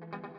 Thank you.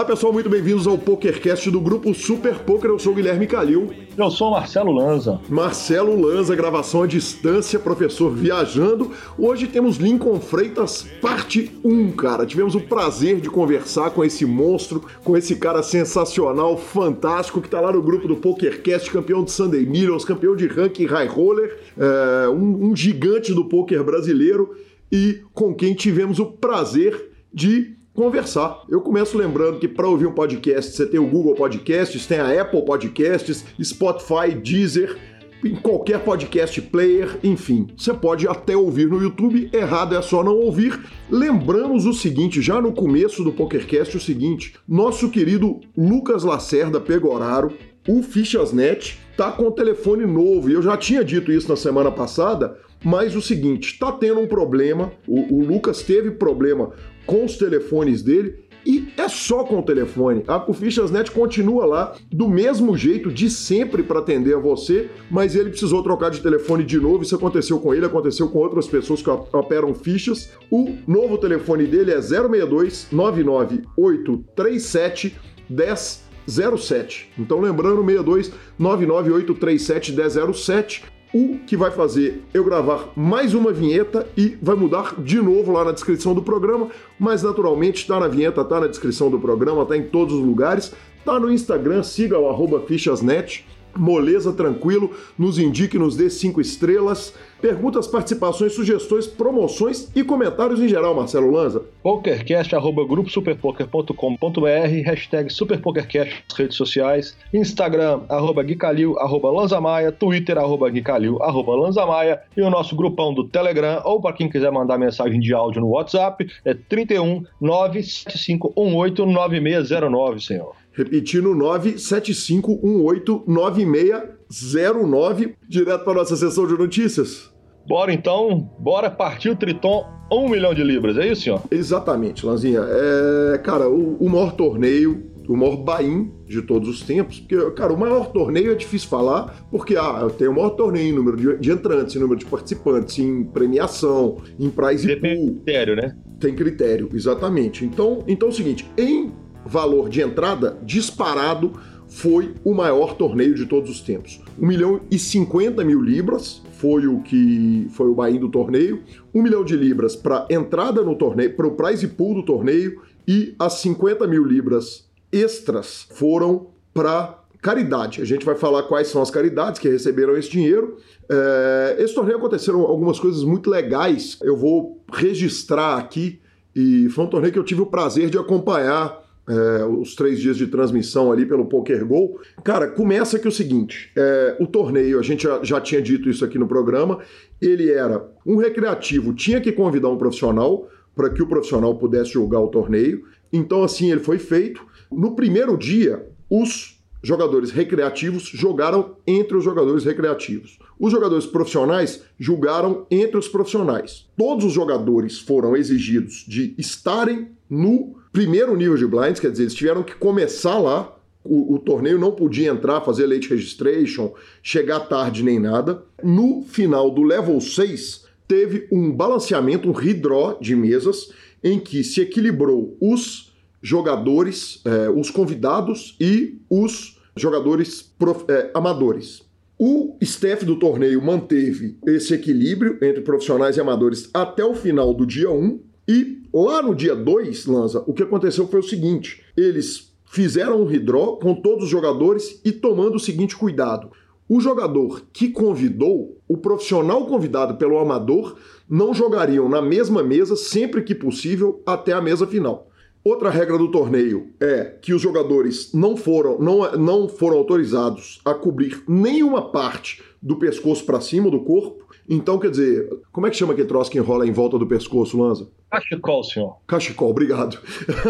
Olá pessoal, muito bem-vindos ao PokerCast do grupo Super Poker. Eu sou o Guilherme Calil. Eu sou o Marcelo Lanza. Marcelo Lanza, gravação à distância, professor viajando. Hoje temos Lincoln Freitas, parte 1, cara. Tivemos o prazer de conversar com esse monstro, com esse cara sensacional, fantástico, que tá lá no grupo do PokerCast, campeão de Sunday Millions, campeão de ranking high roller, é, um, um gigante do poker brasileiro e com quem tivemos o prazer de conversar. Eu começo lembrando que para ouvir um podcast, você tem o Google Podcasts, tem a Apple Podcasts, Spotify, Deezer, em qualquer podcast player, enfim, você pode até ouvir no YouTube, errado é só não ouvir. Lembramos o seguinte, já no começo do PokerCast, o seguinte, nosso querido Lucas Lacerda Pegoraro, o Fichasnet, tá com o telefone novo, e eu já tinha dito isso na semana passada, mas o seguinte, tá tendo um problema, o, o Lucas teve problema com os telefones dele e é só com o telefone. A Fichasnet continua lá do mesmo jeito de sempre para atender a você, mas ele precisou trocar de telefone de novo. Isso aconteceu com ele, aconteceu com outras pessoas que operam fichas. O novo telefone dele é 062 99837 1007. Então lembrando 62 99837 1007 o que vai fazer eu gravar mais uma vinheta e vai mudar de novo lá na descrição do programa, mas naturalmente está na vinheta, está na descrição do programa, está em todos os lugares, está no Instagram, siga o arroba fichasnet, moleza, tranquilo, nos indique, nos dê cinco estrelas. Perguntas, participações, sugestões, promoções e comentários em geral, Marcelo Lanza. Pokercast, arroba gruposuperpoker.com.br, hashtag superpokercast nas redes sociais, Instagram, arroba Guicalil, arroba Lanzamaia, Twitter, arroba Guicalil, arroba Lanzamaia e o nosso grupão do Telegram, ou para quem quiser mandar mensagem de áudio no WhatsApp, é 31 97518 9609, senhor. Repetindo, 975189609, direto para nossa sessão de notícias. Bora então, bora partir o Triton um milhão de libras, é isso, senhor? Exatamente, Lanzinha. É, cara, o, o maior torneio, o maior buy de todos os tempos, porque, cara, o maior torneio é difícil falar, porque ah, tem o maior torneio em número de, de entrantes, em número de participantes, em premiação, em prize pool. Tem critério, né? Tem critério, exatamente. Então, então é o seguinte, em valor de entrada disparado foi o maior torneio de todos os tempos. 1 milhão e 50 mil libras foi o que foi o buy do torneio. 1 milhão de libras para entrada no torneio, para o prize pool do torneio e as 50 mil libras extras foram para caridade. A gente vai falar quais são as caridades que receberam esse dinheiro. É, esse torneio aconteceram algumas coisas muito legais. Eu vou registrar aqui e foi um torneio que eu tive o prazer de acompanhar é, os três dias de transmissão ali pelo Poker Go. Cara, começa que o seguinte: é, o torneio, a gente já, já tinha dito isso aqui no programa, ele era um recreativo, tinha que convidar um profissional para que o profissional pudesse jogar o torneio. Então, assim, ele foi feito. No primeiro dia, os jogadores recreativos jogaram entre os jogadores recreativos. Os jogadores profissionais julgaram entre os profissionais. Todos os jogadores foram exigidos de estarem no primeiro nível de blinds, quer dizer, eles tiveram que começar lá. O, o, torneio não podia entrar, fazer late registration, chegar tarde nem nada. No final do level 6, teve um balanceamento, um redraw de mesas, em que se equilibrou os jogadores, é, os convidados e os jogadores prof, é, amadores. O staff do torneio manteve esse equilíbrio entre profissionais e amadores até o final do dia 1, e lá no dia 2, Lanza, o que aconteceu foi o seguinte: eles fizeram um redraw com todos os jogadores e tomando o seguinte cuidado. O jogador que convidou, o profissional convidado pelo amador, não jogariam na mesma mesa sempre que possível até a mesa final. Outra regra do torneio é que os jogadores não foram, não, não foram autorizados a cobrir nenhuma parte do pescoço para cima do corpo então, quer dizer, como é que chama aquele troço que enrola em volta do pescoço, Lanza? Cachecol, senhor. Cachecol, obrigado.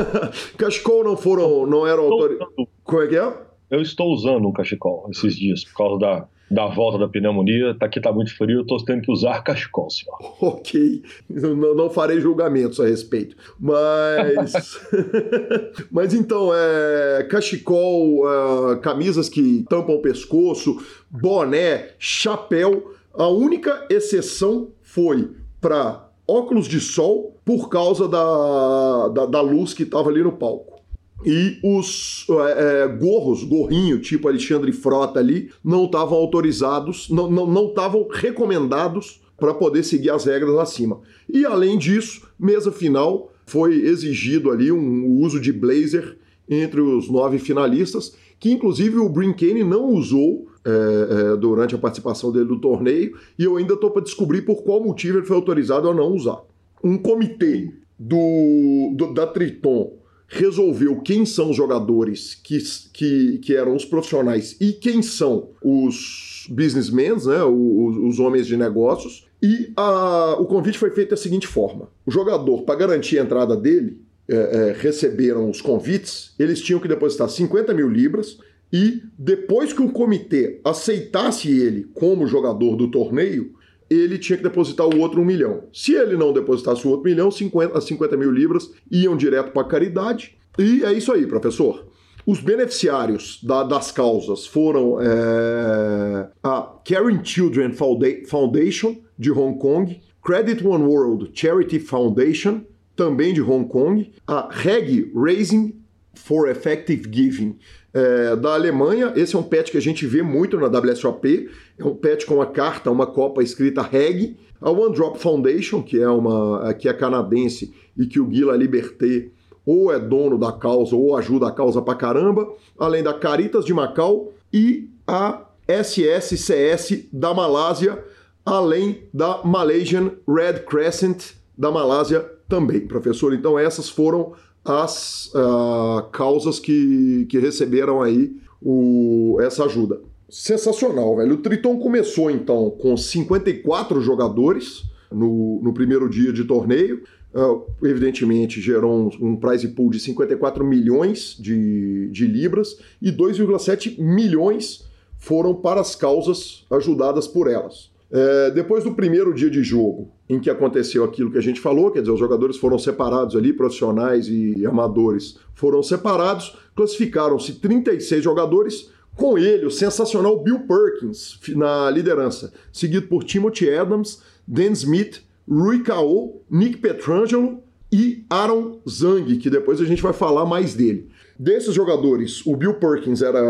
cachecol não foram, não eram autorizados. Como é que é? Eu estou usando um cachecol esses dias, por causa da, da volta da pneumonia. Tá aqui tá muito frio, eu tô tendo que usar cachecol, senhor. Ok. Não, não farei julgamentos a respeito. Mas. Mas então, é. Cachecol, uh, camisas que tampam o pescoço, boné, chapéu A única exceção foi para óculos de sol por causa da, da, da luz que estava ali no palco. E os é, é, gorros, gorrinho, tipo Alexandre Frota ali, não estavam autorizados, não estavam não, não recomendados para poder seguir as regras acima. E além disso, mesa final foi exigido ali um uso de blazer entre os nove finalistas, que inclusive o Brinkane não usou é, é, durante a participação dele no torneio, e eu ainda estou para descobrir por qual motivo ele foi autorizado a não usar. Um comitê do, do da Triton resolveu quem são os jogadores que, que, que eram os profissionais e quem são os businessmen, né, os, os homens de negócios, e a, o convite foi feito da seguinte forma: o jogador, para garantir a entrada dele, é, é, receberam os convites, eles tinham que depositar 50 mil libras e depois que o comitê aceitasse ele como jogador do torneio, ele tinha que depositar o outro um milhão. Se ele não depositasse o outro milhão, 50, 50 mil libras iam direto para a caridade. E é isso aí, professor. Os beneficiários da, das causas foram é, a Caring Children Foundation, de Hong Kong, Credit One World Charity Foundation, também de Hong Kong, a Reg Raising for Effective Giving, é, da Alemanha. Esse é um pet que a gente vê muito na WSOP. É um pet com uma carta, uma copa escrita Reg. A One Drop Foundation, que é uma que é canadense e que o Guila Liberté ou é dono da causa ou ajuda a causa pra caramba, além da Caritas de Macau e a SSCS da Malásia, além da Malaysian Red Crescent da Malásia também, professor. Então essas foram as uh, causas que, que receberam aí o, essa ajuda. Sensacional, velho. O Triton começou então com 54 jogadores no, no primeiro dia de torneio. Uh, evidentemente gerou um, um prize pool de 54 milhões de, de libras e 2,7 milhões foram para as causas ajudadas por elas. É, depois do primeiro dia de jogo, em que aconteceu aquilo que a gente falou, quer dizer, os jogadores foram separados ali, profissionais e amadores foram separados, classificaram-se 36 jogadores, com ele o sensacional Bill Perkins na liderança, seguido por Timothy Adams, Dan Smith, Rui Kao, Nick Petrangelo e Aaron Zang, que depois a gente vai falar mais dele. Desses jogadores, o Bill Perkins era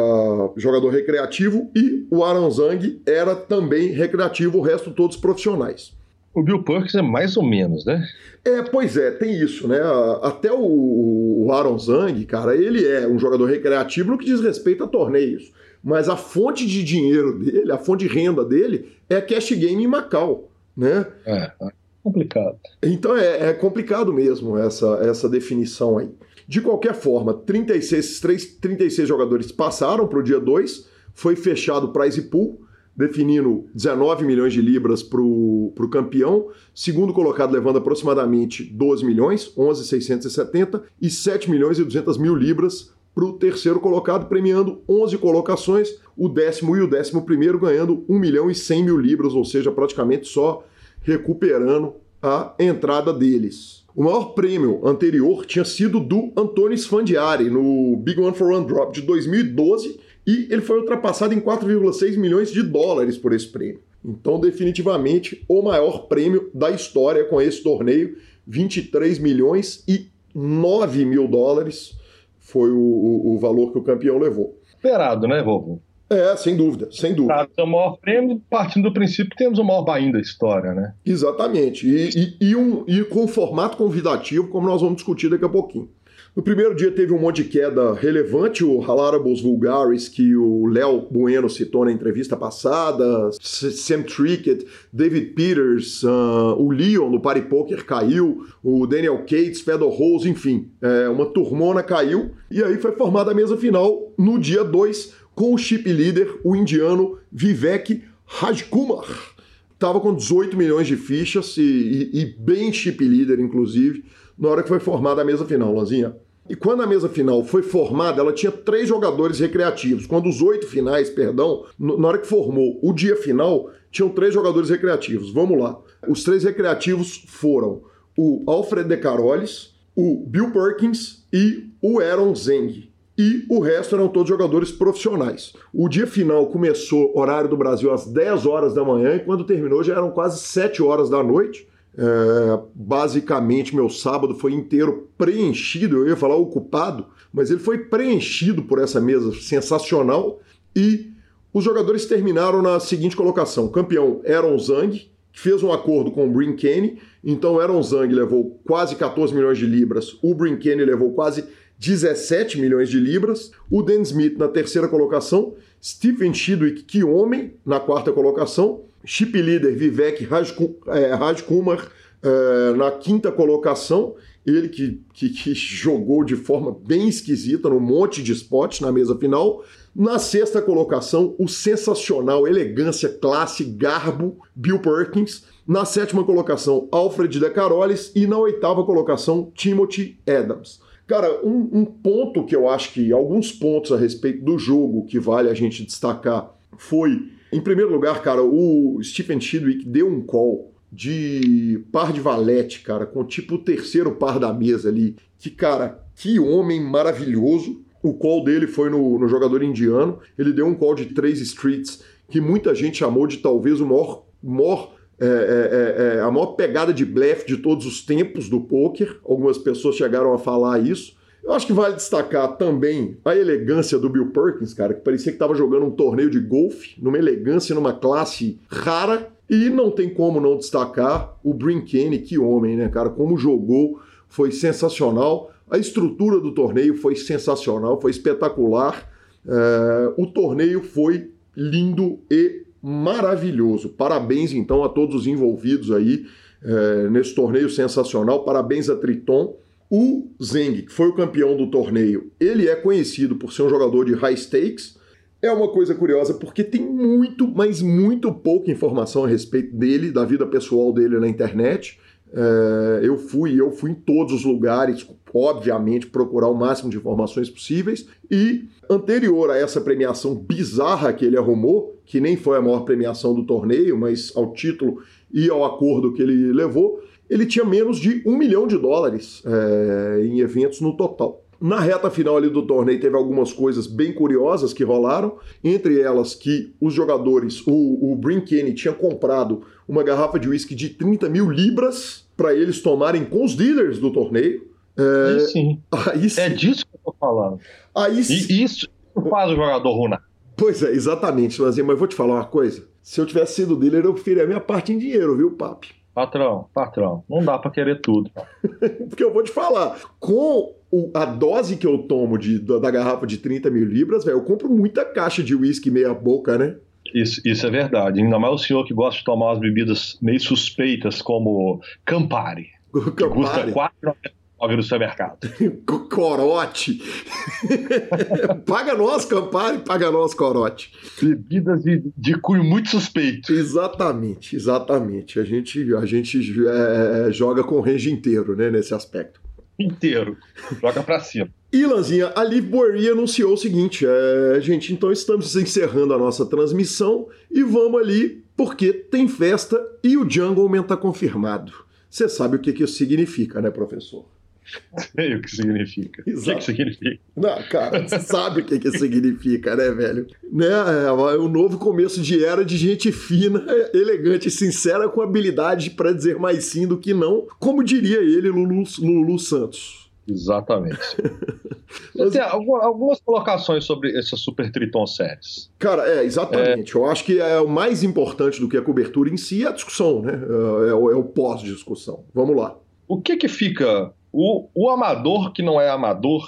jogador recreativo e o Aaron Zang era também recreativo, o resto todos profissionais. O Bill Perkins é mais ou menos, né? É, pois é, tem isso, né? Até o, Aaron Zang, cara, ele é um jogador recreativo no que diz respeito a torneios. Mas a fonte de dinheiro dele, a fonte de renda dele é cash game em Macau, né? É, é complicado. Então é, é complicado mesmo essa, essa definição aí. De qualquer forma, 36, 3, 36 jogadores passaram para o dia 2, foi fechado o prize pool, definindo 19 milhões de libras para o campeão, segundo colocado levando aproximadamente 12 milhões, 11,670, e 7 milhões e 200 mil libras para o terceiro colocado, premiando 11 colocações, o décimo e o décimo primeiro ganhando 1 milhão e 100 mil libras, ou seja, praticamente só recuperando a entrada deles. O maior prêmio anterior tinha sido do Antônio Sfandiari no Big One for One Drop de 2012 e ele foi ultrapassado em 4,6 milhões de dólares por esse prêmio. Então, definitivamente, o maior prêmio da história com esse torneio, 23 milhões e 9 mil dólares foi o, o, o valor que o campeão levou. Esperado, né, Robo? É, sem dúvida, sem dúvida. É o maior prêmio, partindo do princípio que temos o maior bain da história, né? Exatamente. E, e, e, um, e com formato convidativo, como nós vamos discutir daqui a pouquinho. No primeiro dia teve um monte de queda relevante, o Halarables Vulgaris, que o Léo Bueno citou na entrevista passada, Sam Trickett, David Peters, uh, o Leon no Party Poker caiu, o Daniel Cates, Fedor Rose, enfim, é, uma turmona caiu, e aí foi formada a mesa final no dia 2, com o chip leader, o indiano Vivek Rajkumar. Estava com 18 milhões de fichas e, e, e, bem chip leader, inclusive, na hora que foi formada a mesa final, Lanzinha. E quando a mesa final foi formada, ela tinha três jogadores recreativos. Quando os oito finais, perdão, na hora que formou o dia final, tinham três jogadores recreativos. Vamos lá. Os três recreativos foram o Alfred De Carolis, o Bill Perkins e o Aaron Zeng. E o resto eram todos jogadores profissionais. O dia final começou, horário do Brasil, às 10 horas da manhã, e quando terminou já eram quase 7 horas da noite. É, basicamente, meu sábado foi inteiro preenchido, eu ia falar ocupado, mas ele foi preenchido por essa mesa sensacional. E os jogadores terminaram na seguinte colocação: campeão Aaron Zang, que fez um acordo com o Brin Kenny, então Aaron Zang levou quase 14 milhões de libras, o Brin Kenny levou quase 17 milhões de libras, o Dan Smith na terceira colocação, Stephen Chidwick, homem, na quarta colocação, chip leader Vivek Rajkumar é, na quinta colocação, ele que, que, que, jogou de forma bem esquisita no monte de spots na mesa final. Na sexta colocação, o sensacional, elegância, classe, garbo, Bill Perkins. Na sétima colocação, Alfred De Carolis. E na oitava colocação, Timothy Adams. Cara, um, um ponto que eu acho que, alguns pontos a respeito do jogo que vale a gente destacar foi em primeiro lugar, cara, o Stephen Chidwick deu um call de par de valete, cara, com tipo o terceiro par da mesa ali. Que, cara, que homem maravilhoso. O call dele foi no, no jogador indiano. Ele deu um call de três streets que muita gente chamou de talvez o maior, maior é, é, é, é a maior pegada de blefe de todos os tempos do poker. Algumas pessoas chegaram a falar isso. Eu acho que vale destacar também a elegância do Bill Perkins, cara, que parecia que estava jogando um torneio de golfe, numa elegância, numa classe rara. E não tem como não destacar o Brin Kenny, que homem, né, cara? Como jogou, foi sensacional. A estrutura do torneio foi sensacional, foi espetacular. É, o torneio foi lindo e maravilhoso. Parabéns, então, a todos os envolvidos aí é, nesse torneio sensacional. Parabéns a Triton. O Zeng, que foi o campeão do torneio, ele é conhecido por ser um jogador de high stakes. É uma coisa curiosa porque tem muito, mas muito pouca informação a respeito dele, da vida pessoal dele na internet. É, eu fui, eu fui em todos os lugares, obviamente, procurar o máximo de informações possíveis. E anterior a essa premiação bizarra que ele arrumou, que nem foi a maior premiação do torneio, mas ao título e ao acordo que ele levou, ele tinha menos de um milhão de dólares é, em eventos no total. Na reta final ali do torneio teve algumas coisas bem curiosas que rolaram, entre elas que os jogadores, o, o Brin Kenny tinha comprado uma garrafa de uísque de 30 mil libras para eles tomarem com os dealers do torneio. É, aí sim. Aí sim. É disso que eu tô falando. Aí sim. E isso faz o jogador runar. Pois é, exatamente, Lanzinha, mas vou te falar uma coisa. Se eu tivesse sido dealer, eu preferia a minha parte em dinheiro, viu, papi? Patrão, patrão, não dá para querer tudo. Porque eu vou te falar, com o, a dose que eu tomo de, da, da garrafa de 30 mil libras, velho, eu compro muita caixa de uísque meia boca, né? Isso, isso é verdade. Ainda mais o senhor que gosta de tomar umas bebidas meio suspeitas, como Campari. Campari. Que custa 4 no supermercado. corote. paga nós, Campari, paga nós, corote. Bebidas de, de cunho muito suspeito. Exatamente, exatamente. A gente, a gente é, é joga com o range inteiro, né, nesse aspecto. Inteiro. Joga pra cima. E Lanzinha, a Liv Boeri anunciou o seguinte: é, gente, então estamos encerrando a nossa transmissão e vamos ali porque tem festa e o Jungleman tá confirmado. Você sabe o que, que isso significa, né, professor? Sei o que significa. Exato. O que, que significa? Não, cara, você sabe o que, que significa, né, velho? Né, é o é novo começo de era de gente fina, elegante e sincera com habilidade para dizer mais sim do que não, como diria ele, Lulu, Lulu Santos. Exatamente. Mas... Tem algumas colocações sobre essa Super Triton Series. Cara, é, exatamente. É... Eu acho que é o mais importante do que a cobertura em si é a discussão, né? É, é o, é o pós-discussão. Vamos lá. O que que fica o, o amador que não é amador,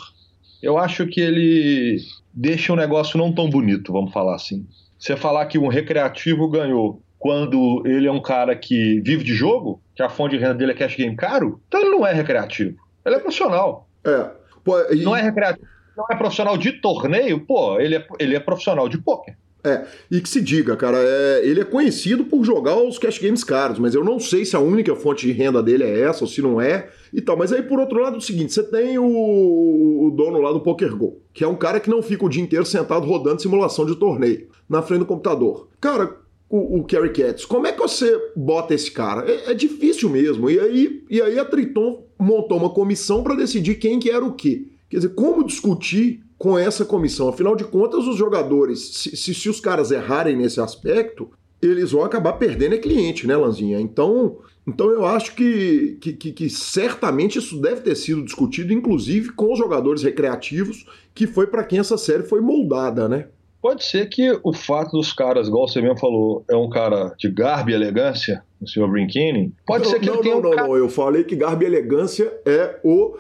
eu acho que ele deixa o negócio não tão bonito, vamos falar assim. Você falar que um recreativo ganhou quando ele é um cara que vive de jogo, que a fonte de renda dele é cash game caro, então ele não é recreativo. Ele é profissional. É. Pô, e... Não é recreativo. Não é profissional de torneio, pô, ele é, ele é profissional de poker. É, e que se diga, cara, é, ele é conhecido por jogar os cash games caros, mas eu não sei se a única fonte de renda dele é essa ou se não é e tal. Mas aí, por outro lado, é o seguinte: você tem o, o dono lá do PokerGo, que é um cara que não fica o dia inteiro sentado rodando simulação de torneio na frente do computador. Cara, o, o Kerry Katz, como é que você bota esse cara? É, é, difícil mesmo. E aí, e aí a Triton montou uma comissão para decidir quem que era o quê. Quer dizer, como discutir com essa comissão. Afinal de contas, os jogadores, se, se, se os caras errarem nesse aspecto, eles vão acabar perdendo é cliente, né, Lanzinha? Então, então eu acho que, que, que, que, certamente isso deve ter sido discutido, inclusive com os jogadores recreativos, que foi para quem essa série foi moldada, né? Pode ser que o fato dos caras, igual você mesmo falou, é um cara de garbo e elegância, o senhor Brinkini. Pode não, ser que não, ele tenha não, um não, cara... não, eu falei que garbo e elegância é o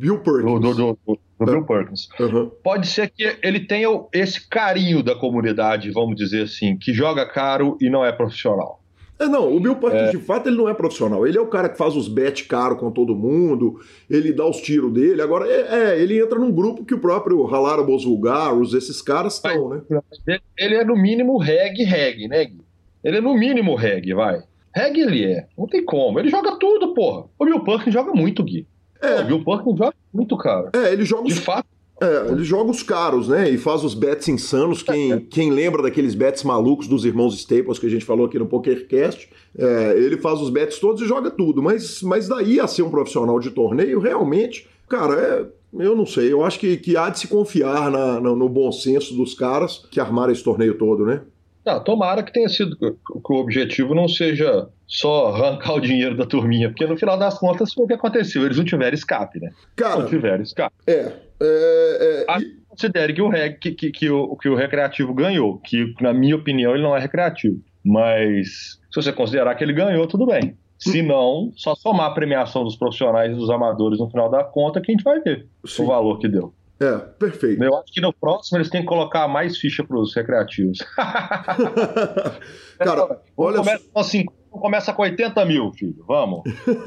Bill Perkins. Do, do, do, do Bill Perkins. Uhum. Pode ser que ele tenha esse carinho da comunidade, vamos dizer assim, que joga caro e não é profissional. É, não, o Bill Perkins, é. de fato, ele não é profissional. Ele é o cara que faz os bet caro com todo mundo, ele dá os tiros dele. Agora, é, é, ele entra num grupo que o próprio Halarabos Vulgaros, esses caras estão, né? Ele é no mínimo reggae, reggae, né, Gui? Ele é no mínimo reggae, vai. Reggae ele é. Não tem como. Ele joga tudo, porra. O Bill Perkins joga muito, Gui. É. O Bill Perkins joga muito, cara. É, ele joga... De fato, é, ele joga os caros, né? E faz os bets insanos. Quem, é. quem lembra daqueles bets malucos dos irmãos Staples que a gente falou aqui no PokerCast, é, ele faz os bets todos e joga tudo. Mas, mas daí a ser um profissional de torneio, realmente, cara, é, eu não sei. Eu acho que, que há de se confiar na, no, no bom senso dos caras que armaram esse torneio todo, né? Não, tomara que tenha sido que o objetivo não seja só arrancar o dinheiro da turminha, porque no final das contas foi o que aconteceu. Eles não tiveram escape, né? Cara, não tiveram escape. É. é, é e... Considere que o, reg, que, que, que, o, que o recreativo ganhou, que na minha opinião ele não é recreativo. Mas se você considerar que ele ganhou, tudo bem. Se não, só somar a premiação dos profissionais e dos amadores no final da conta que a gente vai ver Sim. o valor que deu. É, perfeito. Eu acho que no próximo eles têm que colocar mais ficha para os recreativos. Cara, olha. Começa com, começa com 80 mil, filho. Vamos.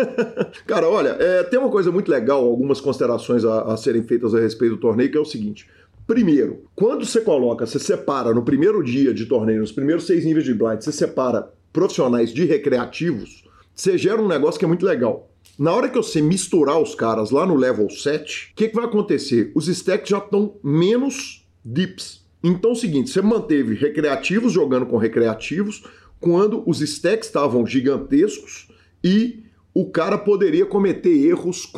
Cara, olha, é, tem uma coisa muito legal, algumas considerações a, a serem feitas a respeito do torneio, que é o seguinte. Primeiro, quando você coloca, você separa no primeiro dia de torneio, nos primeiros seis níveis de blind, você separa profissionais de recreativos, você gera um negócio que é muito legal. Na hora que você misturar os caras lá no level 7, o que, que vai acontecer? Os stacks já estão menos dips. Então é o seguinte, você manteve recreativos jogando com recreativos quando os stacks estavam gigantescos e o cara poderia cometer erros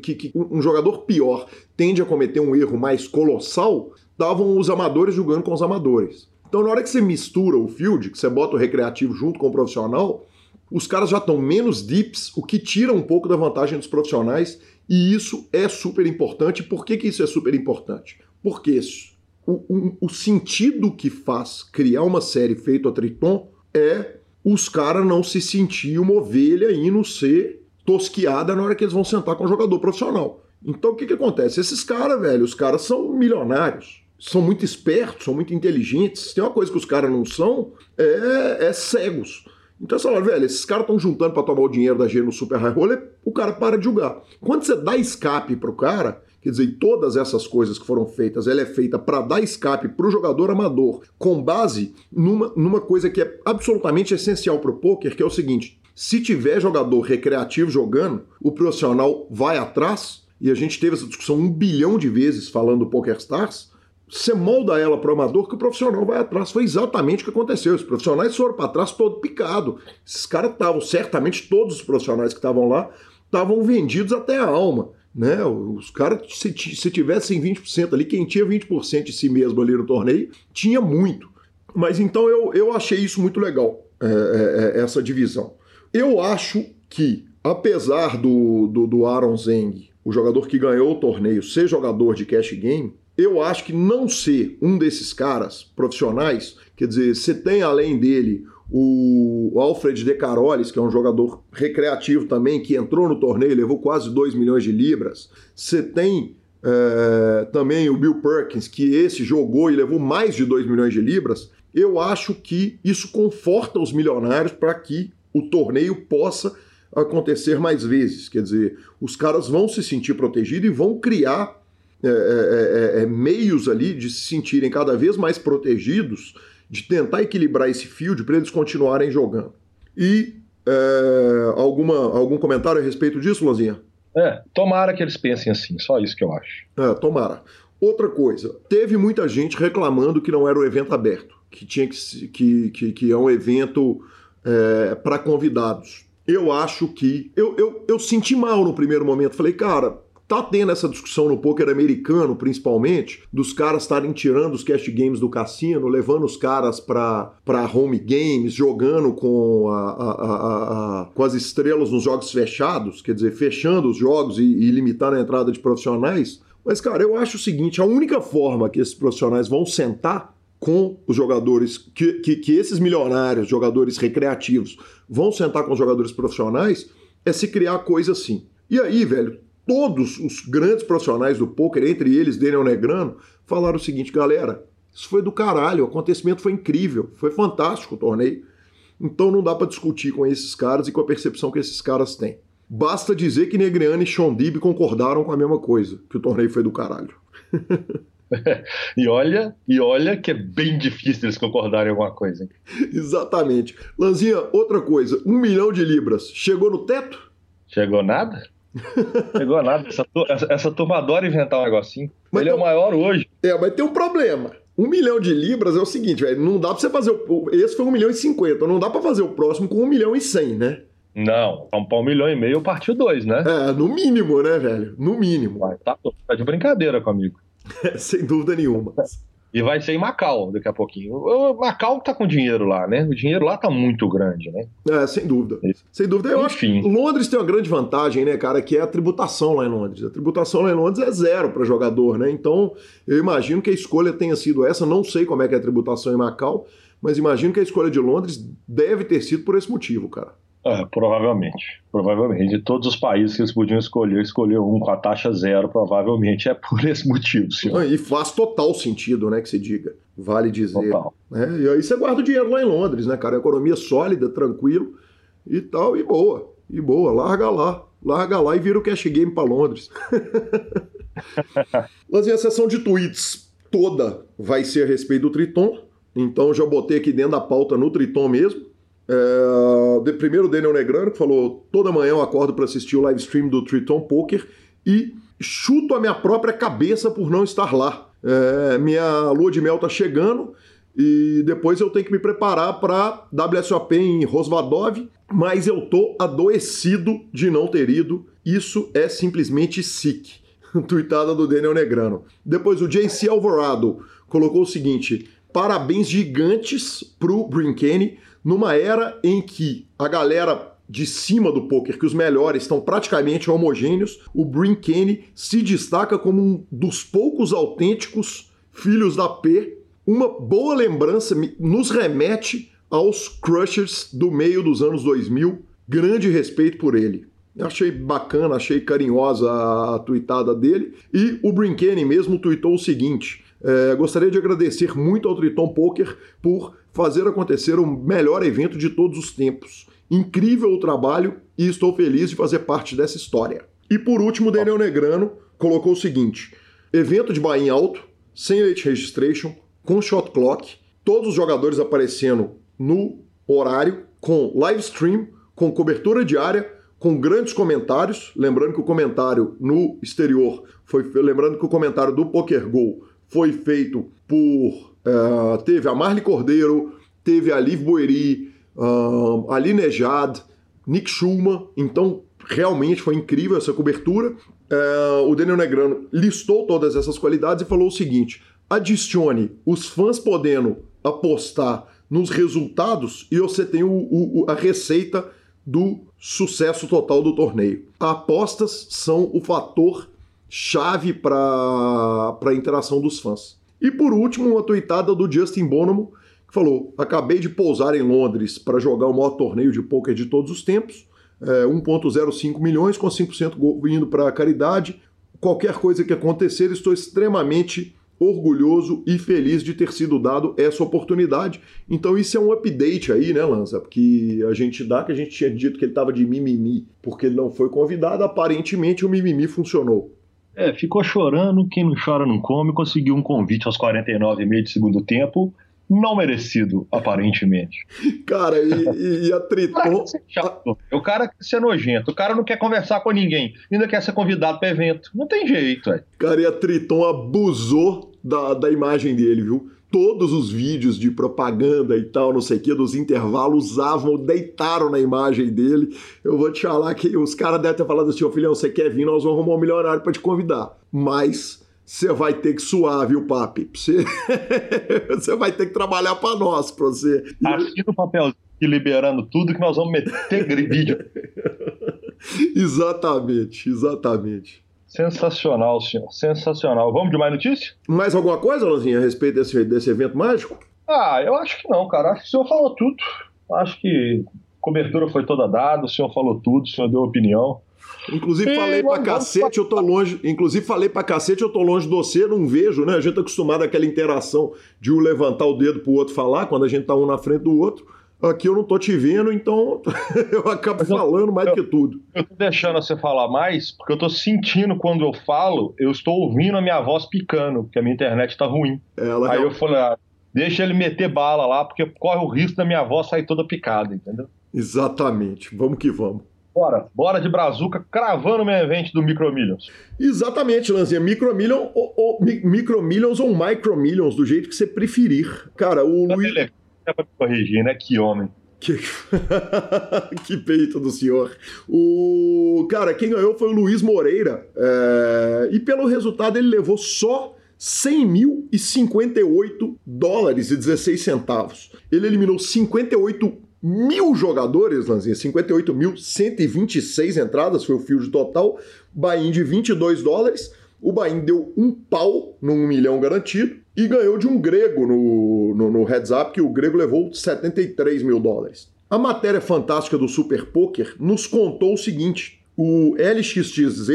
que, que, um jogador pior tende a cometer um erro mais colossal, estavam os amadores jogando com os amadores. Então na hora que você mistura o field, que você bota o recreativo junto com o profissional, os caras já estão menos dips, o que tira um pouco da vantagem dos profissionais, e isso é super importante. Por que, que isso é super importante? Porque o, o, o sentido que faz criar uma série feita a Triton é os caras não se sentir uma ovelha não ser tosquiada na hora que eles vão sentar com o jogador profissional. Então o que, que acontece? Esses caras, velho, os caras são milionários, são muito espertos, são muito inteligentes. Tem uma coisa que os caras não são, é, é cegos. Então você fala, velho, esses caras estão juntando para tomar o dinheiro da gente no Super High Roller, o cara para de julgar. Quando você dá escape pro cara, quer dizer, todas essas coisas que foram feitas, ela é feita para dar escape pro jogador amador, com base numa, numa coisa que é absolutamente essencial pro poker, que é o seguinte: se tiver jogador recreativo jogando, o profissional vai atrás, e a gente teve essa discussão um bilhão de vezes falando do Poker Stars, você molda ela para o amador que o profissional vai atrás. Foi exatamente o que aconteceu. Os profissionais foram para trás todo picado. Esses caras estavam, certamente todos os profissionais que estavam lá, estavam vendidos até a alma. Né? Os caras, se, se tivessem 20% ali, quem tinha 20% de si mesmo ali no torneio, tinha muito. Mas então eu, eu achei isso muito legal, é, é, é essa divisão. Eu acho que, apesar do, do, do Aaron Zeng, o jogador que ganhou o torneio, ser jogador de cash game, eu acho que não ser um desses caras profissionais, quer dizer, você tem além dele o Alfred De Carolis, que é um jogador recreativo também, que entrou no torneio, levou quase 2 milhões de libras. Você tem é, também o Bill Perkins, que esse jogou e levou mais de 2 milhões de libras. Eu acho que isso conforta os milionários para que o torneio possa acontecer mais vezes. Quer dizer, os caras vão se sentir protegidos e vão criar é é, é, é, meios ali de se sentirem cada vez mais protegidos, de tentar equilibrar esse field para eles continuarem jogando. E é, alguma, algum comentário a respeito disso, Lozinha? É, tomara que eles pensem assim, só isso que eu acho. É, tomara. Outra coisa, teve muita gente reclamando que não era um evento aberto, que tinha que que, que, que é um evento é, para convidados. Eu acho que. Eu, eu, eu senti mal no primeiro momento. Falei, cara, Tá tendo essa discussão no poker americano, principalmente, dos caras estarem tirando os cash games do cassino, levando os caras para home games, jogando com, a, a, a, com as estrelas nos jogos fechados, quer dizer, fechando os jogos e, e limitando a entrada de profissionais. Mas, cara, eu acho o seguinte: a única forma que esses profissionais vão sentar com os jogadores, que, que, que esses milionários, jogadores recreativos, vão sentar com os jogadores profissionais, é se criar coisa assim. E aí, velho, todos os grandes profissionais do poker, entre eles Daniel Negrano, falaram o seguinte, galera, isso foi do caralho, o acontecimento foi incrível, foi fantástico o torneio. Então não dá para discutir com esses caras e com a percepção que esses caras têm. Basta dizer que Negreano e Shondib concordaram com a mesma coisa, que o torneio foi do caralho. e olha, e olha que é bem difícil eles concordarem em alguma coisa. Hein? Exatamente. Lanzinha, outra coisa, um milhão de libras, chegou no teto? Chegou nada? Pegou nada. Essa, essa, essa turma adora inventar um negocinho. Mas Ele tem, é o maior hoje. É, mas tem um problema. Um milhão de libras é o seguinte, velho. Não dá pra você fazer. O, esse foi um milhão e cinquenta. Não dá pra fazer o próximo com um milhão e cem, né? Não, então pra um milhão e meio partiu dois, né? É, no mínimo, né, velho? No mínimo. Vai, tá, tá de brincadeira comigo. Sem dúvida nenhuma. E vai ser em Macau daqui a pouquinho. O Macau tá com dinheiro lá, né? O dinheiro lá tá muito grande, né? É, sem dúvida. Sem dúvida. Eu Enfim. acho Londres tem uma grande vantagem, né, cara, que é a tributação lá em Londres. A tributação lá em Londres é zero para jogador, né? Então, eu imagino que a escolha tenha sido essa. Não sei como é que é a tributação em Macau, mas imagino que a escolha de Londres deve ter sido por esse motivo, cara. É, provavelmente. Provavelmente. De todos os países que eles podiam escolher, escolher um com a taxa zero, provavelmente é por esse motivo, senhor. E faz total sentido, né, que se diga. Vale dizer. Total. Né? E aí você guarda o dinheiro lá em Londres, né, cara? Economia sólida, tranquilo e tal, e boa. E boa, larga lá. Larga lá e vira o cash game para Londres. Mas a sessão de tweets toda vai ser a respeito do Triton. Então já botei aqui dentro da pauta no Triton mesmo. É, de, primeiro o Daniel Negrano, que falou: toda manhã eu acordo para assistir o live stream do Triton Poker e chuto a minha própria cabeça por não estar lá. É, minha lua de mel tá chegando e depois eu tenho que me preparar para WSOP em Rosvadov, mas eu tô adoecido de não ter ido. Isso é simplesmente sick. Tuitada do Daniel Negrano. Depois o JC Alvarado colocou o seguinte: parabéns gigantes pro Brinkane numa era em que a galera de cima do poker, que os melhores estão praticamente homogêneos, o Brin Kenny se destaca como um dos poucos autênticos filhos da P. Uma boa lembrança nos remete aos Crushers do meio dos anos 2000. Grande respeito por ele. Achei bacana, achei carinhosa a tweetada dele. E o Brinkene mesmo tweetou o seguinte: é, gostaria de agradecer muito ao Triton Poker por fazer acontecer o melhor evento de todos os tempos. Incrível o trabalho e estou feliz de fazer parte dessa história. E por último, Daniel Negrano colocou o seguinte: evento de buy alto, sem late registration, com shot clock, todos os jogadores aparecendo no horário, com live stream, com cobertura diária, com grandes comentários. Lembrando que o comentário no exterior foi. Lembrando que o comentário do Poker Go foi feito por. Uh, teve a Marli Cordeiro, teve a Liv Boeri, uh, Ali Nejad, Nick Schulman. Então, realmente foi incrível essa cobertura. Uh, o Daniel Negrano listou todas essas qualidades e falou o seguinte: adicione os fãs podendo apostar nos resultados e você tem o, o, a receita do sucesso total do torneio. Apostas são o fator chave para a interação dos fãs. E por último, uma tweetada do Justin Bonomo, que falou: Acabei de pousar em Londres para jogar o maior torneio de poker de todos os tempos, é, 1,05 milhões, com 5% indo para a caridade. Qualquer coisa que acontecer, estou extremamente orgulhoso e feliz de ter sido dado essa oportunidade. Então isso é um update aí, né, Lanza? Que a gente dá, que a gente tinha dito que ele estava de mimimi porque ele não foi convidado, aparentemente o mimimi funcionou. É, ficou chorando, quem não chora não come, conseguiu um convite aos 49 e meio de segundo tempo, não merecido, aparentemente. Cara, e, e a Triton. O cara quer ser nojento, o cara não quer conversar com ninguém, ainda quer ser convidado para evento. Não tem jeito, velho. Cara, e a Triton abusou da, da imagem dele, viu? Todos os vídeos de propaganda e tal, não sei o que, dos intervalos, usavam, deitaram na imagem dele. Eu vou te falar que os caras devem ter falado assim, ô filhão, você quer vir, nós vamos arrumar um milionário para te convidar. Mas você vai ter que suar, viu, papi? Você, você vai ter que trabalhar para nós, para você. Assina o papelzinho liberando tudo que nós vamos meter vídeo. exatamente, exatamente. Sensacional, senhor. Sensacional. Vamos de mais notícia? Mais alguma coisa, Lanzinha, a respeito desse, desse evento mágico? Ah, eu acho que não, cara. Acho que o senhor falou tudo. Acho que cobertura foi toda dada, o senhor falou tudo, o senhor deu opinião. Inclusive falei pra cacete, eu tô longe. Inclusive falei pra cacete, eu tô longe de você, não vejo, né? A gente tá acostumado àquela interação de um levantar o dedo pro outro falar, quando a gente tá um na frente do outro. Aqui eu não tô te vendo, então eu acabo eu, falando mais eu, do que tudo. Eu tô deixando você falar mais, porque eu tô sentindo quando eu falo, eu estou ouvindo a minha voz picando, porque a minha internet tá ruim. Ela Aí eu falei, ah, deixa ele meter bala lá, porque corre o risco da minha voz sair toda picada, entendeu? Exatamente. Vamos que vamos. Bora, bora de brazuca, cravando o meu evento do Micro Millions. Exatamente, Lanzinha. Micro Millions ou, ou, Micro Millions ou Micro Millions, do jeito que você preferir. Cara, o tá Luiz... É pra corrigir, né? Que homem. Que... que peito do senhor. O cara, quem ganhou foi o Luiz Moreira. É... E pelo resultado ele levou só 100.058 dólares e 16 centavos. Ele eliminou 58 mil jogadores, Lanzinha, 58.126 entradas, foi o field total, buy de 22 dólares. O Bahia deu um pau num milhão garantido e ganhou de um grego no, no, no heads up, que o grego levou 73 mil dólares. A matéria fantástica do Super Poker nos contou o seguinte: o LXXZ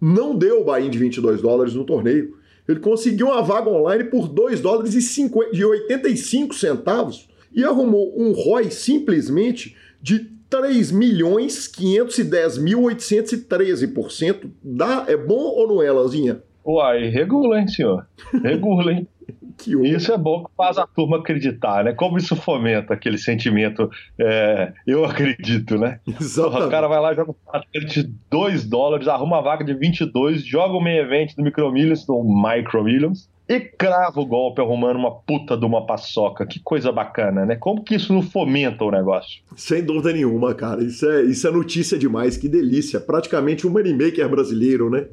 não deu o Bahia de 22 dólares no torneio. Ele conseguiu uma vaga online por 2 dólares e 50, de 85 centavos e arrumou um ROI simplesmente de 3 milhões 510 mil 813%. Dá, é bom ou não é, Lazinha? Uai, regula, hein, senhor? Regula, hein? que isso é bom que faz a turma acreditar, né? Como isso fomenta aquele sentimento, é, eu acredito, né? Exatamente. O cara vai lá, joga um de 2 dólares, arruma a vaga de 22, joga o main event do Micro Millions, do Micro Millions, e crava o golpe arrumando uma puta de uma paçoca. Que coisa bacana, né? Como que isso não fomenta o negócio? Sem dúvida nenhuma, cara. Isso é, isso é notícia demais. Que delícia. Praticamente um moneymaker brasileiro, né?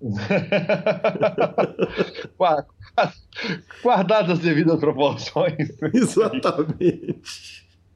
Guardadas as devidas proporções. Exatamente.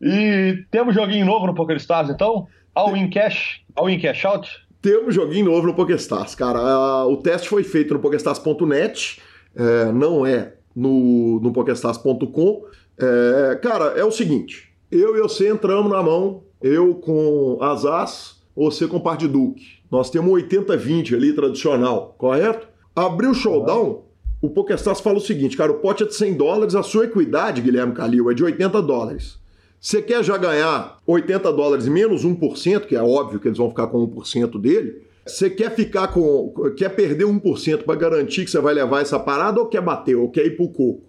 E temos joguinho novo no PokerStars, então? All in cash? All in cash out? Temos joguinho novo no PokerStars, cara. O teste foi feito no PokerStars.net é, não é no, no PokerStars.com. É, cara, é o seguinte: eu e você entramos na mão, eu com Asas, você com par de Duke. Nós temos 80-20 ali tradicional, correto? Abriu o showdown, o PokerStars fala o seguinte, cara, o pote é de 100 dólares, a sua equidade, Guilherme Calil, é de 80 dólares. Você quer já ganhar 80 dólares menos 1%, que é óbvio que eles vão ficar com 1% dele, você quer ficar com. quer perder 1% para garantir que você vai levar essa parada ou quer bater, ou quer ir pro coco?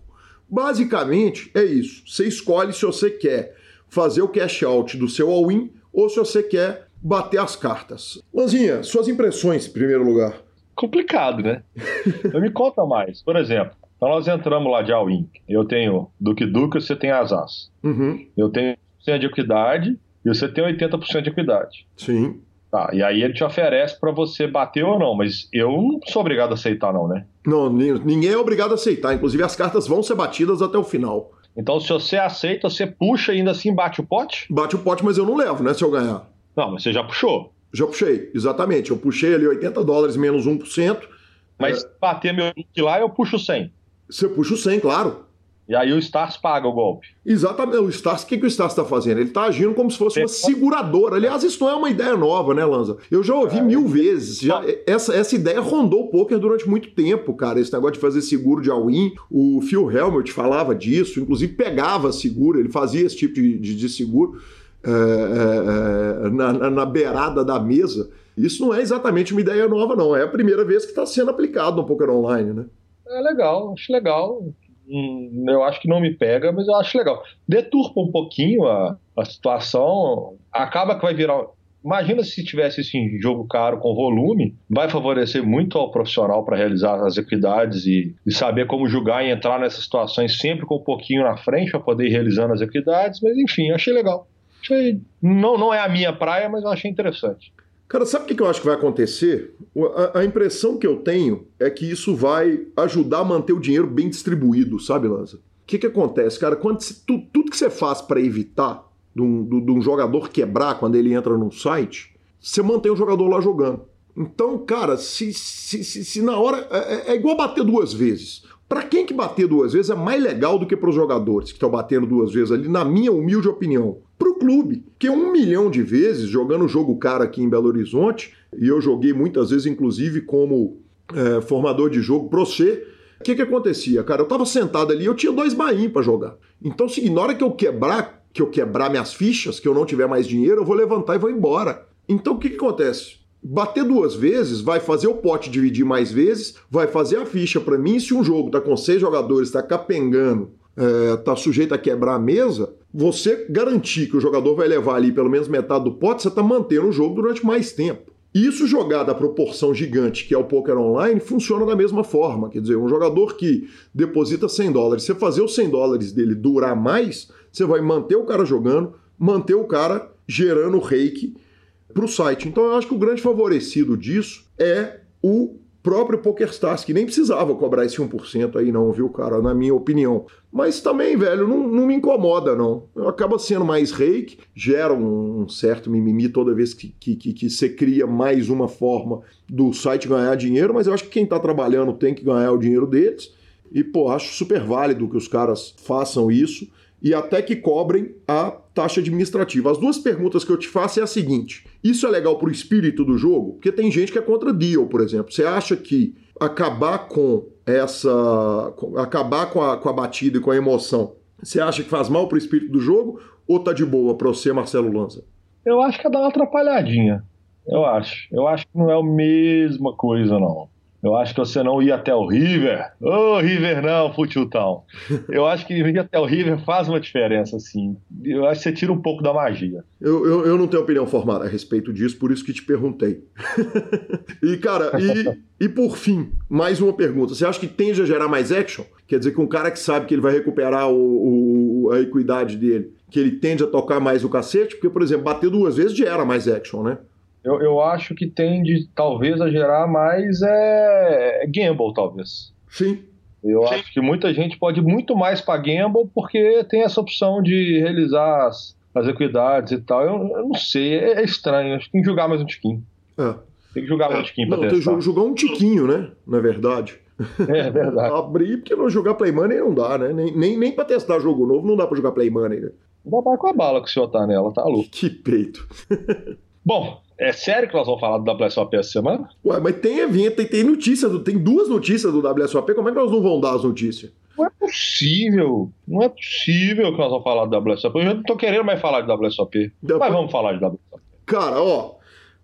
Basicamente é isso. Você escolhe se você quer fazer o cash out do seu all-in ou se você quer bater as cartas. Lanzinha, suas impressões em primeiro lugar. Complicado, né? Então me conta mais. Por exemplo, então nós entramos lá de all-in. Eu tenho Duque Duque, você tem Asas. Uhum. Eu tenho 100% de equidade e você tem 80% de equidade. Sim. Tá, e aí ele te oferece para você bater ou não, mas eu não sou obrigado a aceitar, não, né? Não, ninguém é obrigado a aceitar. Inclusive, as cartas vão ser batidas até o final. Então, se você aceita, você puxa e ainda assim bate o pote? Bate o pote, mas eu não levo, né? Se eu ganhar. Não, mas você já puxou. Já puxei, exatamente. Eu puxei ali 80 dólares menos 1%. Mas é... bater meu link lá, eu puxo 100. Você puxa o 100, claro. E aí o Stars paga o golpe. Exatamente. O Stars, o que, que o Stars está fazendo? Ele está agindo como se fosse uma seguradora. Aliás, isso não é uma ideia nova, né, Lanza? Eu já ouvi é, mil vezes. Já, essa, essa ideia rondou o poker durante muito tempo, cara. Esse negócio de fazer seguro de all-in. O Phil Helmut falava disso, inclusive pegava seguro, ele fazia esse tipo de, de, de seguro é, é na, na, na beirada da mesa. Isso não é exatamente uma ideia nova, não. É a primeira vez que está sendo aplicado no poker online, né? É legal, acho legal. Hum, eu acho que não me pega, mas eu acho legal. Deturpa um pouquinho a, a situação, acaba que vai virar. Imagina se tivesse assim, jogo caro com volume, vai favorecer muito ao profissional para realizar as equidades e, e, saber como julgar e entrar nessas situações sempre com um pouquinho na frente para poder ir realizando as equidades. Mas enfim, achei legal. Achei, não, não é a minha praia, mas eu achei interessante. Cara, sabe o que eu acho que vai acontecer? A, impressão que eu tenho é que isso vai ajudar a manter o dinheiro bem distribuído, sabe, Lanza? O que, que acontece, cara? Quando tu, tudo que você faz para evitar de um, de um jogador quebrar quando ele entra num site, você mantém o jogador lá jogando. Então, cara, se, se, se, se na hora. É, é, é, igual bater duas vezes. Para quem que bater duas vezes é mais legal do que para os jogadores que estão batendo duas vezes ali, na minha humilde opinião. Para o clube, que um milhão de vezes jogando jogo cara aqui em Belo Horizonte, e eu joguei muitas vezes, inclusive, como é, formador de jogo pro C. O que, que acontecia, cara? Eu tava sentado ali, eu tinha dois bain para jogar. Então, assim, na hora que eu quebrar que eu quebrar minhas fichas, que eu não tiver mais dinheiro, eu vou levantar e vou embora. Então o que, que acontece? Bater duas vezes vai fazer o pote dividir mais vezes, vai fazer a ficha para mim. Se um jogo tá com seis jogadores, tá capengando, é, tá sujeito a quebrar a mesa, você garantir que o jogador vai levar ali pelo menos metade do pote, você tá mantendo o jogo durante mais tempo. Isso jogado à proporção gigante que é o poker online funciona da mesma forma. Quer dizer, um jogador que deposita 100 dólares, você fazer os 100 dólares dele durar mais, você vai manter o cara jogando, manter o cara gerando reiki para o site. Então eu acho que o grande favorecido disso é o próprio PokerStars, que nem precisava cobrar esse 1% aí não, viu, cara, na minha opinião. Mas também, velho, não, não me incomoda, não. Acaba sendo mais reiki, gera um certo mimimi toda vez que, que, que, que você cria mais uma forma do site ganhar dinheiro, mas eu acho que quem está trabalhando tem que ganhar o dinheiro deles. E, pô, acho super válido que os caras façam isso e até que cobrem a taxa administrativa. As duas perguntas que eu te faço é a seguinte: isso é legal para o espírito do jogo? Porque tem gente que é contra deal, por exemplo. Você acha que acabar com essa. acabar com a, com a batida e com a emoção, você acha que faz mal para o espírito do jogo ou tá de boa para você, Marcelo Lanza? Eu acho que é dar uma atrapalhadinha. Eu acho. Eu acho que não é a mesma coisa, não. Eu acho que você não ia até o River. Ô, oh, River não, Futiltão. Eu acho que ir até o River faz uma diferença, assim. Eu acho que você tira um pouco da magia. Eu, eu, eu não tenho opinião formada a respeito disso, por isso que te perguntei. e, cara, e, e por fim, mais uma pergunta. Você acha que tende a gerar mais action? Quer dizer que um cara que sabe que ele vai recuperar o, o, a equidade dele, que ele tende a tocar mais o cacete? Porque, por exemplo, bater duas vezes gera mais action, né? Eu, eu acho que tende, talvez, a gerar mais é, é gamble, talvez. Sim. Eu Sim. acho que muita gente pode ir muito mais para gamble porque tem essa opção de realizar as, as equidades e tal. Eu, eu não sei, é, é, estranho. Acho que tem que jogar mais um tiquinho. É. Tem que jogar mais um tiquinho pra não, testar. Tem que jogar um tiquinho, né? Na verdade. É, é verdade. Abrir, porque não jogar Play Money não dá, né? Nem, nem, nem pra testar jogo novo não dá pra jogar Play Money, né? Dá pra com a bala que o senhor tá nela, tá louco. Que peito. Bom, é sério que nós vamos falar do WSOP essa semana? Ué, mas tem evento, tem, tem notícia, tem duas notícias do WSOP, como é que nós não vamos dar as notícias? Não é possível, não é possível que nós vamos falar do WSOP. Eu já não tô querendo mais falar de WSOP, Depois... mas vamos falar de WSOP. Cara, ó,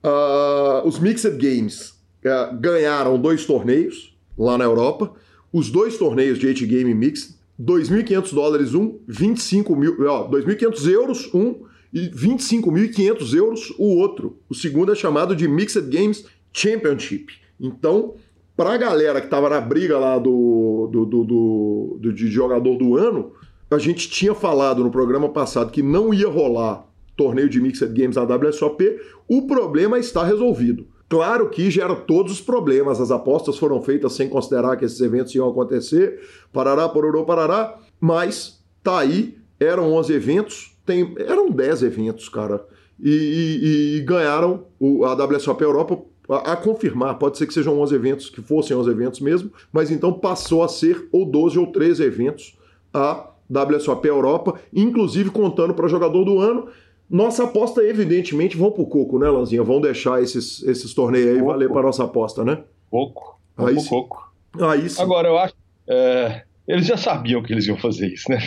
uh, os Mixed Games uh, ganharam dois torneios lá na Europa, os dois torneios de 8 Game Mixed, 2.500 dólares um, 25 mil, ó, 2.500 euros um, e 25.500 euros o outro. O segundo é chamado de Mixed Games Championship. Então, para a galera que estava na briga lá do, do, do, do, do de jogador do ano, a gente tinha falado no programa passado que não ia rolar torneio de Mixed Games na WSOP. O problema está resolvido. Claro que gera todos os problemas, as apostas foram feitas sem considerar que esses eventos iam acontecer, parará, pororô, parará, mas tá aí, eram 11 eventos, tem, eram 10 eventos, cara, e, e, e ganharam o, a WSOP Europa a, a, confirmar, pode ser que sejam 11 eventos, que fossem 11 eventos mesmo, mas então passou a ser ou 12 ou 13 eventos a WSOP Europa, inclusive contando para jogador do ano. Nossa aposta, evidentemente, vão pro coco, né, Lanzinha? Vão deixar esses, esses torneios aí valer para nossa aposta, né? Coco. Aí coco. Aí sim. Agora, eu acho. É, eles já sabiam que eles iam fazer isso, né?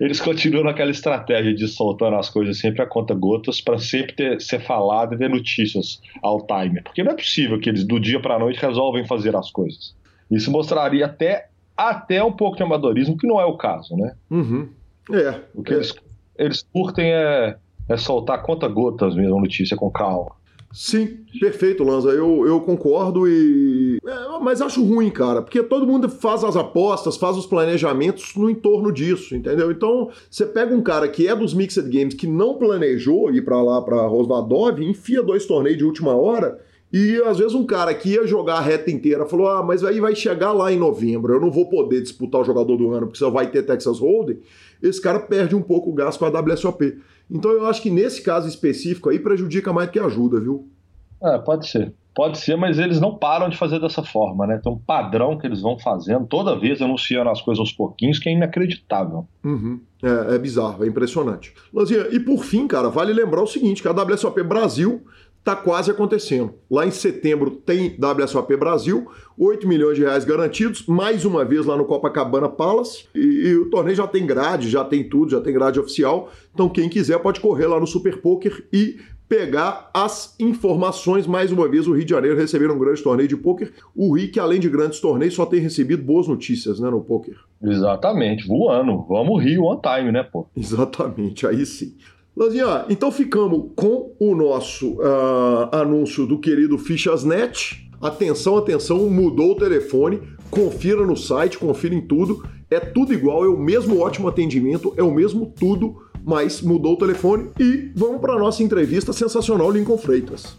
Eles continuam naquela estratégia de soltando as coisas sempre a conta gotas para sempre ter, ser falado e ter notícias ao time. Porque não é possível que eles do dia para a noite resolvem fazer as coisas. Isso mostraria até, até um pouco de amadorismo, que não é o caso, né? Uhum. É. O que é. Eles, eles curtem é é soltar conta-gotas mesmo a notícia com calma. Sim, perfeito, Lanza. Eu, eu concordo e. É, mas acho ruim, cara, porque todo mundo faz as apostas, faz os planejamentos no entorno disso, entendeu? Então, você pega um cara que é dos Mixed Games, que não planejou ir para lá, para Rosvadov, enfia dois torneios de última hora. E às vezes um cara que ia jogar a reta inteira falou: Ah, mas aí vai chegar lá em novembro, eu não vou poder disputar o jogador do ano porque só vai ter Texas Hold'em. Esse cara perde um pouco o gás com a WSOP. Então eu acho que nesse caso específico aí prejudica mais do que ajuda, viu? É, pode ser. Pode ser, mas eles não param de fazer dessa forma, né? Tem um padrão que eles vão fazendo, toda vez anunciando as coisas aos pouquinhos, que é inacreditável. Uhum. É, é, bizarro, é impressionante. Lanzinha, e por fim, cara, vale lembrar o seguinte: que a WSOP Brasil está quase acontecendo. Lá em setembro tem WSOP Brasil, 8 milhões de reais garantidos, mais uma vez lá no Copacabana Palace. E, e, o torneio já tem grade, já tem tudo, já tem grade oficial. Então quem quiser pode correr lá no Super Poker e pegar as informações. Mais uma vez, o Rio de Janeiro receberam um grande torneio de pôquer. O Rio, que além de grandes torneios, só tem recebido boas notícias né, no pôquer. Exatamente, voando. Vamos Rio on time, né, pô? Exatamente, aí sim. Então ficamos com o nosso uh, anúncio do querido Fichasnet. Atenção, atenção, mudou o telefone. Confira no site, confira em tudo. É tudo igual, é o mesmo ótimo atendimento, é o mesmo tudo mas mudou o telefone e vamos para nossa entrevista sensacional Lincoln Freitas.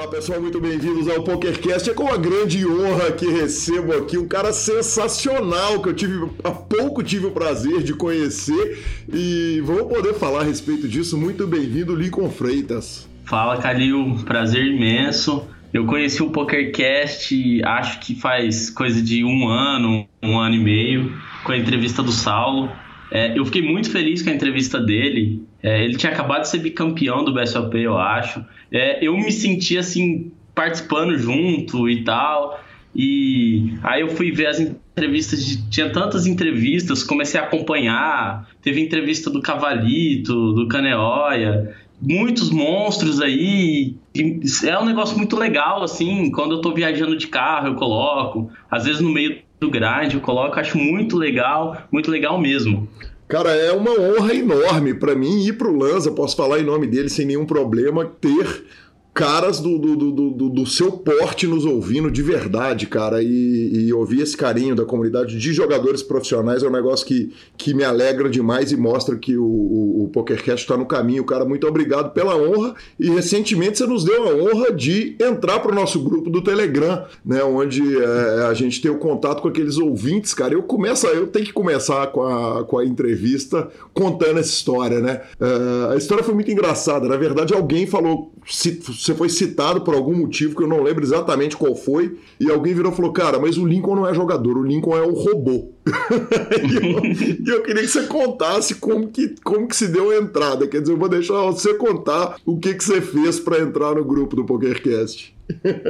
Olá pessoal, muito bem-vindos ao PokerCast. É com uma grande honra que recebo aqui um cara sensacional que eu tive há pouco tive o prazer de conhecer e vamos poder falar a respeito disso. Muito bem-vindo, Lincoln Freitas. Fala, Calil, prazer imenso. Eu conheci o PokerCast, acho que faz coisa de um ano, um ano e meio, com a entrevista do Saulo. É, eu fiquei muito feliz com a entrevista dele. É, ele tinha acabado de ser bicampeão do BSOP, eu acho. É, eu me senti assim, participando junto e tal. E aí eu fui ver as entrevistas, de, tinha tantas entrevistas, comecei a acompanhar. Teve entrevista do Cavalito, do Caneóia, muitos monstros aí. é um negócio muito legal, assim. Quando eu tô viajando de carro, eu coloco. Às vezes no meio do grind eu coloco, acho muito legal, muito legal mesmo. Cara, é uma honra enorme para mim ir pro Lanza, posso falar em nome dele sem nenhum problema, ter caras do, do, do, do, seu porte nos ouvindo de verdade, cara, e, e, ouvir esse carinho da comunidade de jogadores profissionais é um negócio que, que me alegra demais e mostra que o, o, o PokerCast está no caminho. Cara, muito obrigado pela honra e recentemente você nos deu a honra de entrar para o nosso grupo do Telegram, né, onde é, a gente tem o contato com aqueles ouvintes, cara. Eu começo, eu tenho que começar com a, com a entrevista contando essa história, né? Uh, a história foi muito engraçada. Na verdade, alguém falou se, você foi citado por algum motivo que eu não lembro exatamente qual foi, e alguém virou e falou: Cara, mas o Lincoln não é jogador, o Lincoln é o robô. e, eu, eu, queria que você contasse como que, como que se deu a entrada. Quer dizer, eu vou deixar você contar o que, que você fez para entrar no grupo do PokerCast.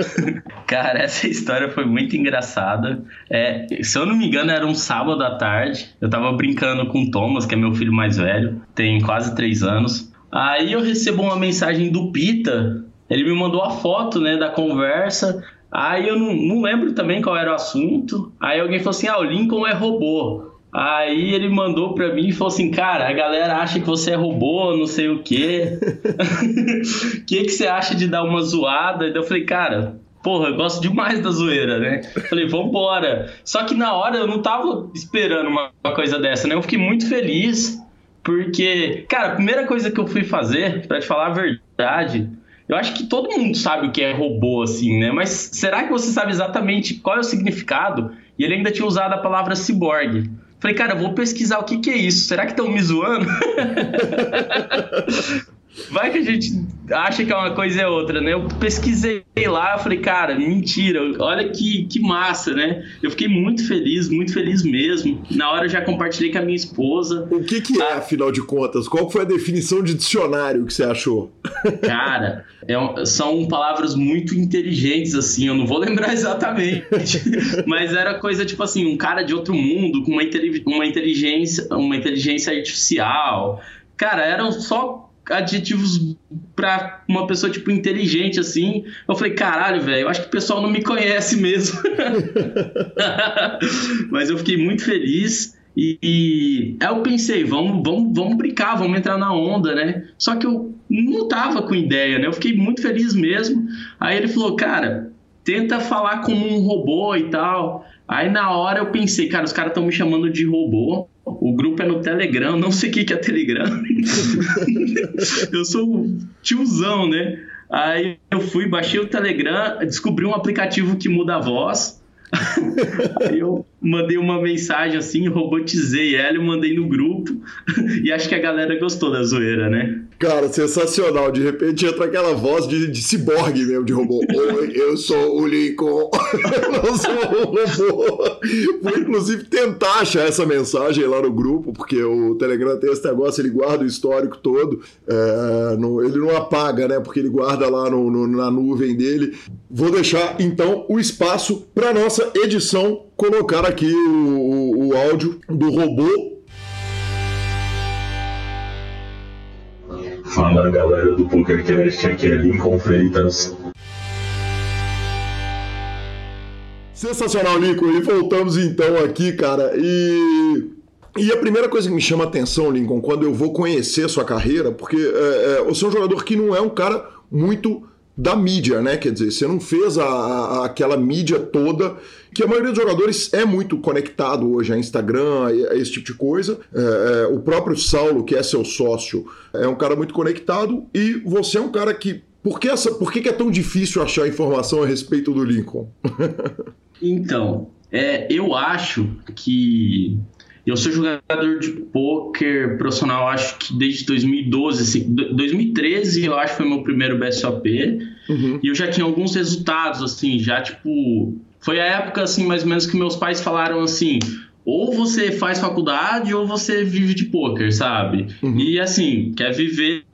Cara, essa história foi muito engraçada. É, se eu não me engano, era um sábado à tarde. Eu tava brincando com o Thomas, que é meu filho mais velho, tem quase três anos. Aí eu recebo uma mensagem do Pita, ele me mandou a foto, né, da conversa. Aí eu não, não lembro também qual era o assunto. Aí alguém falou assim: ah, o Lincoln é robô. Aí ele mandou pra mim e falou assim: Cara, a galera acha que você é robô, não sei o quê. O que, que você acha de dar uma zoada? E eu falei: Cara, porra, eu gosto demais da zoeira, né? Falei: Vambora. Só que na hora eu não tava esperando uma, uma coisa dessa, né? Eu fiquei muito feliz. Porque, cara, a primeira coisa que eu fui fazer, para te falar a verdade, eu acho que todo mundo sabe o que é robô, assim, né? Mas será que você sabe exatamente qual é o significado? E ele ainda tinha usado a palavra ciborgue. Falei, cara, eu vou pesquisar o que, que é isso. Será que estão me zoando? Vai que a gente acha que é uma coisa e é outra, né? Eu pesquisei lá, falei, cara, mentira, olha que, que massa, né? Eu fiquei muito feliz, muito feliz mesmo. Na hora eu já compartilhei com a minha esposa. O que, que é, ah, afinal de contas? Qual foi a definição de dicionário que você achou? Cara, é, são palavras muito inteligentes, assim, eu não vou lembrar exatamente. mas era coisa tipo assim, um cara de outro mundo com uma, uma inteligência, uma inteligência artificial. Cara, eram só adjetivos para uma pessoa, tipo, inteligente, assim. Eu falei, caralho, velho, eu acho que o pessoal não me conhece mesmo. Mas eu fiquei muito feliz. E, e aí eu pensei, vamos, vamos, vamos brincar, vamos entrar na onda, né? Só que eu não tava com ideia, né? Eu fiquei muito feliz mesmo. Aí ele falou, cara, tenta falar como um robô e tal. Aí na hora eu pensei, cara, os caras estão me chamando de robô. O grupo é no Telegram, não sei o que, que é Telegram. eu sou tiozão, né? Aí eu fui, baixei o Telegram, descobri um aplicativo que muda a voz. Aí eu mandei uma mensagem assim, robotizei ela, eu mandei no grupo. E acho que a galera gostou da zoeira, né? Cara, sensacional. De repente entra aquela voz de, de ciborgue mesmo, de robô. Oi, eu sou o Lincoln. eu não sou o robô. Fui, inclusive, tentar achar essa mensagem lá no grupo, porque o Telegram tem esse negócio, ele guarda o histórico todo. É, ele não apaga, né? Porque ele guarda lá no, no, na nuvem dele. Vou deixar, então, o espaço para nossa edição colocar aqui o, o, o áudio do robô Fala galera do PokerCast, aqui é Lincoln Freitas. Sensacional, Lincoln. E voltamos então aqui, cara. E e a primeira coisa que me chama a atenção, Lincoln, quando eu vou conhecer sua carreira, porque é, é, você é um jogador que não é um cara muito da mídia, né? Quer dizer, você não fez a, a, aquela mídia toda que a maioria dos jogadores é muito conectado hoje a Instagram, a, esse tipo de coisa. É, é, o próprio Saulo, que é seu sócio, é um cara muito conectado e você é um cara que. Por que, essa, por que é tão difícil achar informação a respeito do Lincoln? então, é, eu acho que eu sou jogador de poker profissional, acho que desde 2012, assim, 2013 eu acho que foi meu primeiro BSOP. Uhum. E eu já tinha alguns resultados, assim, já tipo. Foi a época, assim, mais ou menos que meus pais falaram assim: ou você faz faculdade ou você vive de poker, sabe? Uhum. E assim, quer viver,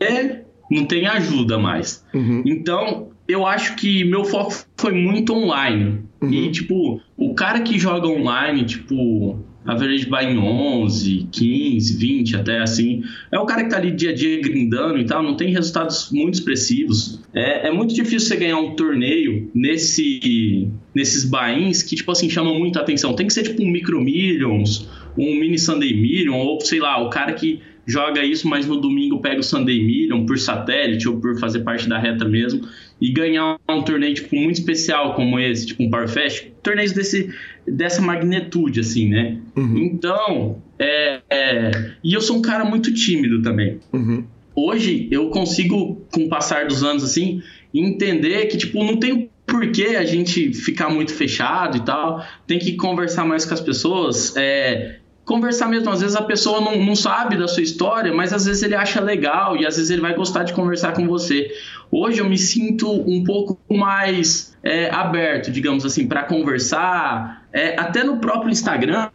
não tem ajuda mais. Uhum. Então, eu acho que meu foco foi muito online. E, uhum. tipo, o cara que joga online, tipo average buy em 11, 15, 20 até assim. É o cara que tá ali dia a dia grindando e tal, não tem resultados muito expressivos. É, é muito difícil você ganhar um torneio nesse, nesses buy-ins que, tipo assim, chamam muita atenção. Tem que ser tipo um Micro Millions, um Mini Sunday Million, ou sei lá, o cara que joga isso, mas no domingo pega o Sunday Million por satélite ou por fazer parte da reta mesmo e ganhar um torneio tipo muito especial como esse, tipo um Power Fest, torneios desse dessa magnitude assim, né? Uhum. Então, é, é, e eu sou um cara muito tímido também. Uhum. Hoje eu consigo, com o passar dos anos assim, entender que tipo não tem por que a gente ficar muito fechado e tal, tem que conversar mais com as pessoas, é, conversar mesmo. Às vezes a pessoa não, não sabe da sua história, mas às vezes ele acha legal e às vezes ele vai gostar de conversar com você. Hoje eu me sinto um pouco mais é, aberto, digamos assim, para conversar. É, até no próprio Instagram,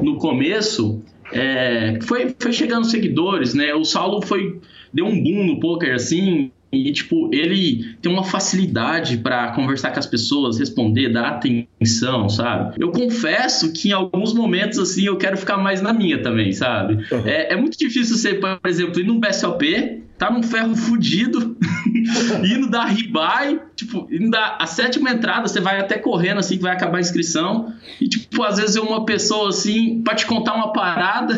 no começo, é, foi, foi chegando seguidores, né? O Saulo foi deu um boom no poker assim, e, tipo, ele tem uma facilidade para conversar com as pessoas, responder, dar atenção, sabe? Eu confesso que em alguns momentos, assim, eu quero ficar mais na minha também, sabe? Uhum. É, é, muito difícil você, por exemplo, ir num BSOP, tá num ferro fudido, indo dar ribai, tipo, indo dar a sétima entrada, você vai até correndo, assim, que vai acabar a inscrição, e, tipo, às vezes é uma pessoa, assim, pra te contar uma parada,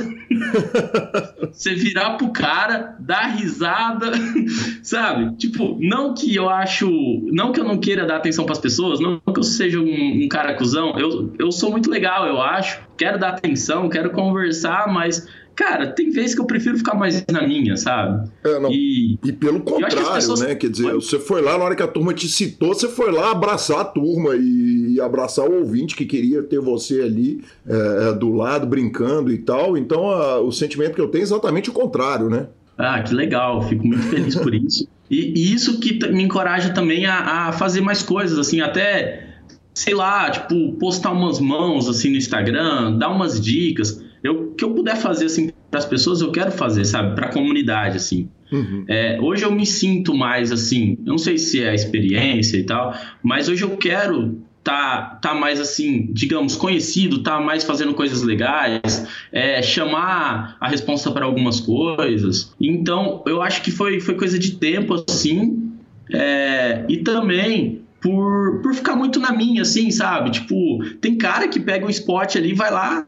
você virar pro cara, dar risada, sabe? Tipo, não que eu acho, não que eu não queira dar atenção pras pessoas, não que eu seja um, um cara cuzão, eu, eu sou muito legal, eu acho, quero dar atenção, quero conversar, mas Cara, tem vezes que eu prefiro ficar mais na minha, sabe? É, e, e, pelo contrário, pessoas... né? Quer dizer, você foi lá na hora que a turma te citou, você foi lá abraçar a turma e, e abraçar o ouvinte que queria ter você ali é, é do lado, brincando e tal. Então, a, o sentimento que eu tenho é exatamente o contrário, né? Ah, que legal, fico muito feliz por isso. E, e isso que me encoraja também a, a fazer mais coisas, assim, até sei lá, tipo, postar umas mãos assim no Instagram, dar umas dicas. Eu que eu puder fazer assim para as pessoas, eu quero fazer, sabe, para a comunidade assim. Uhum. É, hoje eu me sinto mais assim, eu não sei se é a experiência e tal, mas hoje eu quero tá, tá mais assim, digamos, conhecido, tá mais fazendo coisas legais, é, chamar a responsa para algumas coisas. Então, eu acho que foi, foi coisa de tempo, assim, é, e também por, por ficar muito na minha, assim, sabe? Tipo, tem cara que pega um spot ali, vai lá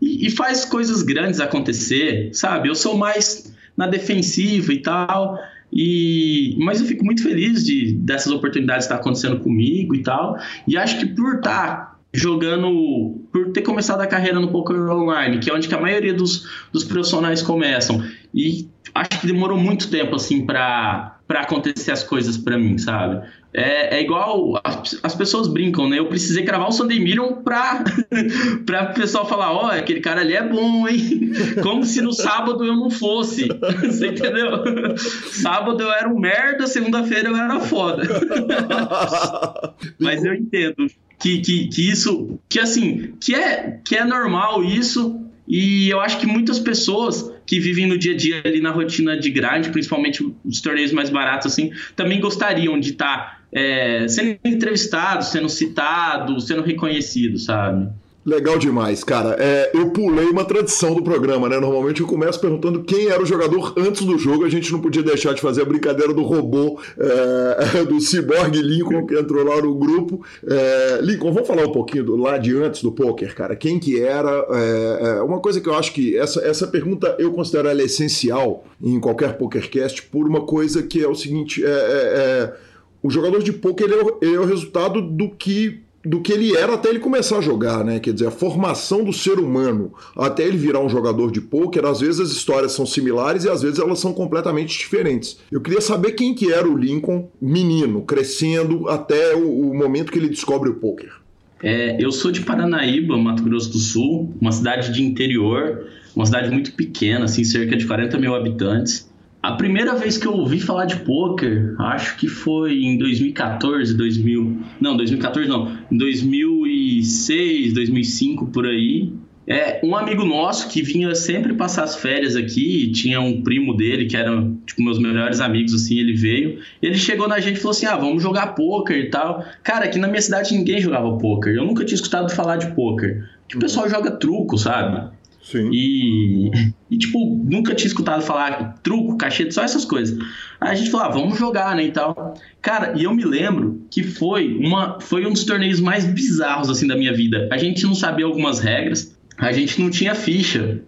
e, e faz coisas grandes acontecer, sabe? Eu sou mais na defensiva e tal. E, mas eu fico muito feliz de dessas oportunidades estar acontecendo comigo e tal. E acho que por estar jogando, por ter começado a carreira no poker online, que é onde que a maioria dos, dos profissionais começam, e acho que demorou muito tempo assim para para acontecer as coisas para mim, sabe? É, é igual as, as, pessoas brincam, né? Eu precisei gravar o Sunday Million pra, pra o pessoal falar: ó, oh, aquele cara ali é bom, hein? Como se no sábado eu não fosse. Você entendeu? Sábado eu era um merda, segunda-feira eu era foda. Mas eu entendo que, que, que isso, que assim, que é, que é normal isso, e eu acho que muitas pessoas que vivem no dia a dia ali na rotina de grande, principalmente os torneios mais baratos, assim, também gostariam de estar tá, é, sendo entrevistados, sendo citados, sendo reconhecidos, sabe? Legal demais, cara. É, eu pulei uma tradição do programa, né? Normalmente eu começo perguntando quem era o jogador antes do jogo. A gente não podia deixar de fazer a brincadeira do robô, é, do Cyborg Lincoln, que entrou lá no grupo. É, Lincoln, vamos falar um pouquinho do, lá de antes do poker, cara. Quem que era? É, é, uma coisa que eu acho que essa, essa pergunta eu considero ela essencial em qualquer pokercast por uma coisa que é o seguinte: é, é, o jogador de poker ele ele é o resultado do que do que ele era até ele começar a jogar, né? Quer dizer, a formação do ser humano até ele virar um jogador de pôquer, às vezes as histórias são similares e às vezes elas são completamente diferentes. Eu queria saber quem que era o Lincoln, menino, crescendo até o, o momento que ele descobre o pôquer. É, eu sou de Paranaíba, Mato Grosso do Sul, uma cidade de interior, uma cidade muito pequena, assim, cerca de 40 mil habitantes. A primeira vez que eu ouvi falar de poker, acho que foi em 2014, 2000. Não, 2014 não. Em 2006, 2005 por aí. É, um amigo nosso que vinha sempre passar as férias aqui, tinha um primo dele que era tipo meus melhores amigos assim, ele veio. Ele chegou na gente e falou assim: "Ah, vamos jogar poker e tal". Cara, aqui na minha cidade ninguém jogava poker. Eu nunca tinha escutado falar de poker. Que o pessoal joga truco, sabe? Sim. E, e, tipo, nunca tinha escutado falar truco, cachete, só essas coisas. Aí a gente falou, ah, vamos jogar, né, e tal. Cara, e eu me lembro que foi, uma, foi um dos torneios mais bizarros, assim, da minha vida. A gente não sabia algumas regras, a gente não tinha ficha.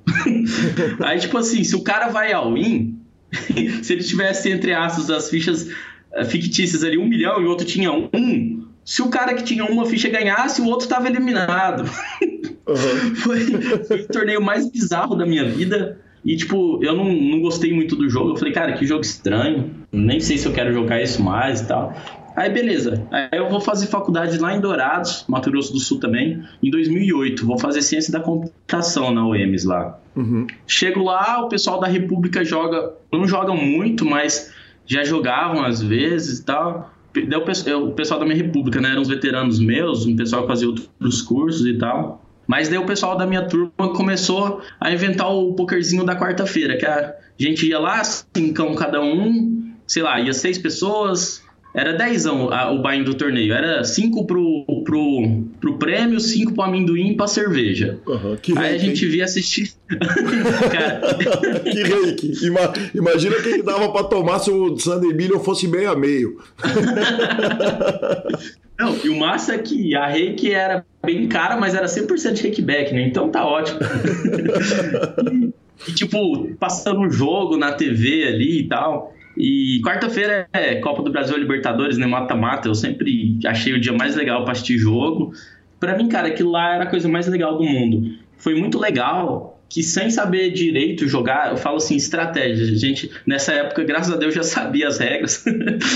Aí, tipo assim, se o cara vai ao in, se ele tivesse, entre aspas, as fichas eh, fictícias ali, um milhão e o outro tinha um, se o cara que tinha uma ficha ganhasse, o outro estava eliminado. Uhum. foi, foi o torneio mais bizarro da minha vida. E, tipo, eu não, não gostei muito do jogo. Eu falei, cara, que jogo estranho. Nem sei se eu quero jogar isso mais e tal. Aí, beleza. Aí eu vou fazer faculdade lá em Dourados, Mato Grosso do Sul também, em 2008. Vou fazer ciência da computação na UEMS lá. Uhum. Chego lá, o pessoal da República joga. Não joga muito, mas já jogavam às vezes e tal. o pessoal da minha República, né? Eram os veteranos meus, um pessoal que fazia outros cursos e tal. Mas daí o pessoal da minha turma começou a inventar o pokerzinho da quarta-feira, que a gente ia lá, cincão cada um, sei lá, ia seis pessoas, era dezão o buy do torneio. Era cinco pro, pro, pro prêmio, cinco pro amendoim e pra cerveja. Uhum, Aí a gente via assistir. Que reiki. Ima, imagina que dava pra tomar se o Sunday Million fosse meio a meio. Não, e o massa é que a reiki era bem cara, mas era 100% reikback, né? Então tá ótimo. e, tipo, passando um jogo na TV ali e tal. E quarta-feira é Copa do Brasil Libertadores, né? Mata-mata. Eu sempre achei o dia mais legal pra assistir jogo. Pra mim, cara, aquilo lá era a coisa mais legal do mundo. Foi muito legal que sem saber direito jogar, eu falo assim, estratégia. A gente, nessa época, graças a Deus, já sabia as regras,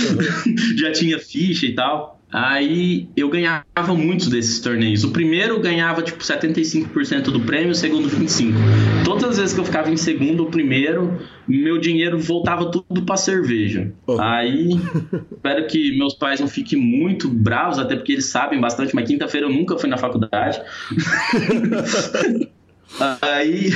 já tinha ficha e tal. Aí eu ganhava muitos desses torneios. O primeiro ganhava tipo 75% do prêmio, o segundo 25%. Todas as vezes que eu ficava em segundo ou primeiro, meu dinheiro voltava tudo para cerveja. Oh. Aí espero que meus pais não fiquem muito bravos, até porque eles sabem bastante, mas quinta-feira eu nunca fui na faculdade. Aí,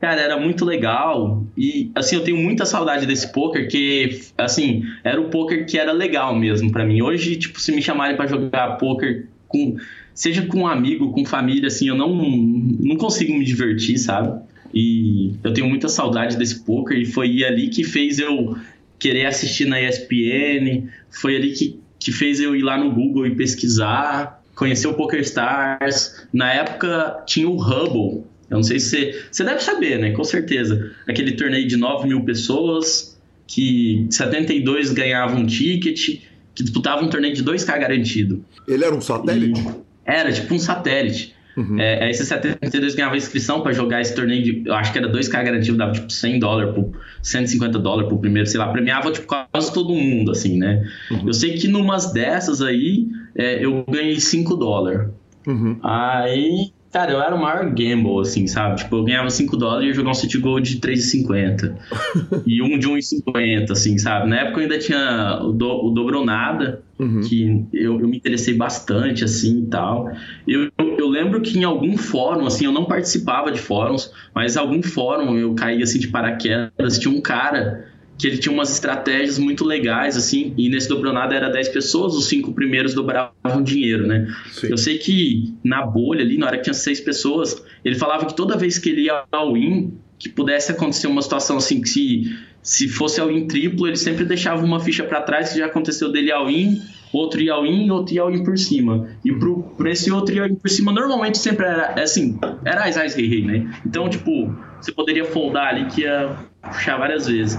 cara, era muito legal. E, assim, eu tenho muita saudade desse poker, que, assim, era o poker que era legal mesmo para mim. Hoje, tipo, se me chamarem para jogar poker com. Seja com um amigo, com família, assim, eu não, não consigo me divertir, sabe? E eu tenho muita saudade desse poker e foi ali que fez eu querer assistir na ESPN, foi ali que, que fez eu ir lá no Google e pesquisar, conhecer o Poker Stars. Na época tinha o Hubble, eu não sei se você, você deve saber, né? Com certeza. Aquele torneio de 9 mil pessoas, que 72 ganhavam um ticket, que disputavam um torneio de 2K garantido. Ele era um satélite? E era, tipo um satélite. Uhum. É, aí esses 72 ganhava inscrição para jogar esse torneio de. Eu acho que era 2K garantido, dava tipo 100 dólares, por, 150 dólares pro primeiro, sei lá, premiava tipo quase todo mundo, assim, né? Uhum. Eu sei que numas dessas aí é, eu ganhei 5 dólares. Uhum. Aí Cara, eu era o maior gamble, assim, sabe? Tipo, eu ganhava 5 dólares e ia jogar um City Gold de 3,50. e um de 1,50, assim, sabe? Na época eu ainda tinha o, do, o Dobronada, uhum. que eu, eu, me interessei bastante, assim, e tal. Eu, eu, lembro que em algum fórum, assim, eu não participava de fóruns, mas em algum fórum eu caí, assim, de paraquedas, tinha um cara que ele tinha umas estratégias muito legais, assim, e nesse dobronada era 10 pessoas, os cinco primeiros dobravam dinheiro, né? Sim. Eu sei que na bolha ali, na hora que tinha seis pessoas, ele falava que toda vez que ele ia ao win, que pudesse acontecer uma situação assim, que se, se fosse ao in triplo, ele sempre deixava uma ficha para trás, que já aconteceu dele ao in, outro ia ao in, outro ia ao in por cima. E pro, por esse outro ia ao in por cima, normalmente sempre era, é assim, era as rei rei, né? Então, tipo, você poderia foldar ali que ia puxar várias vezes.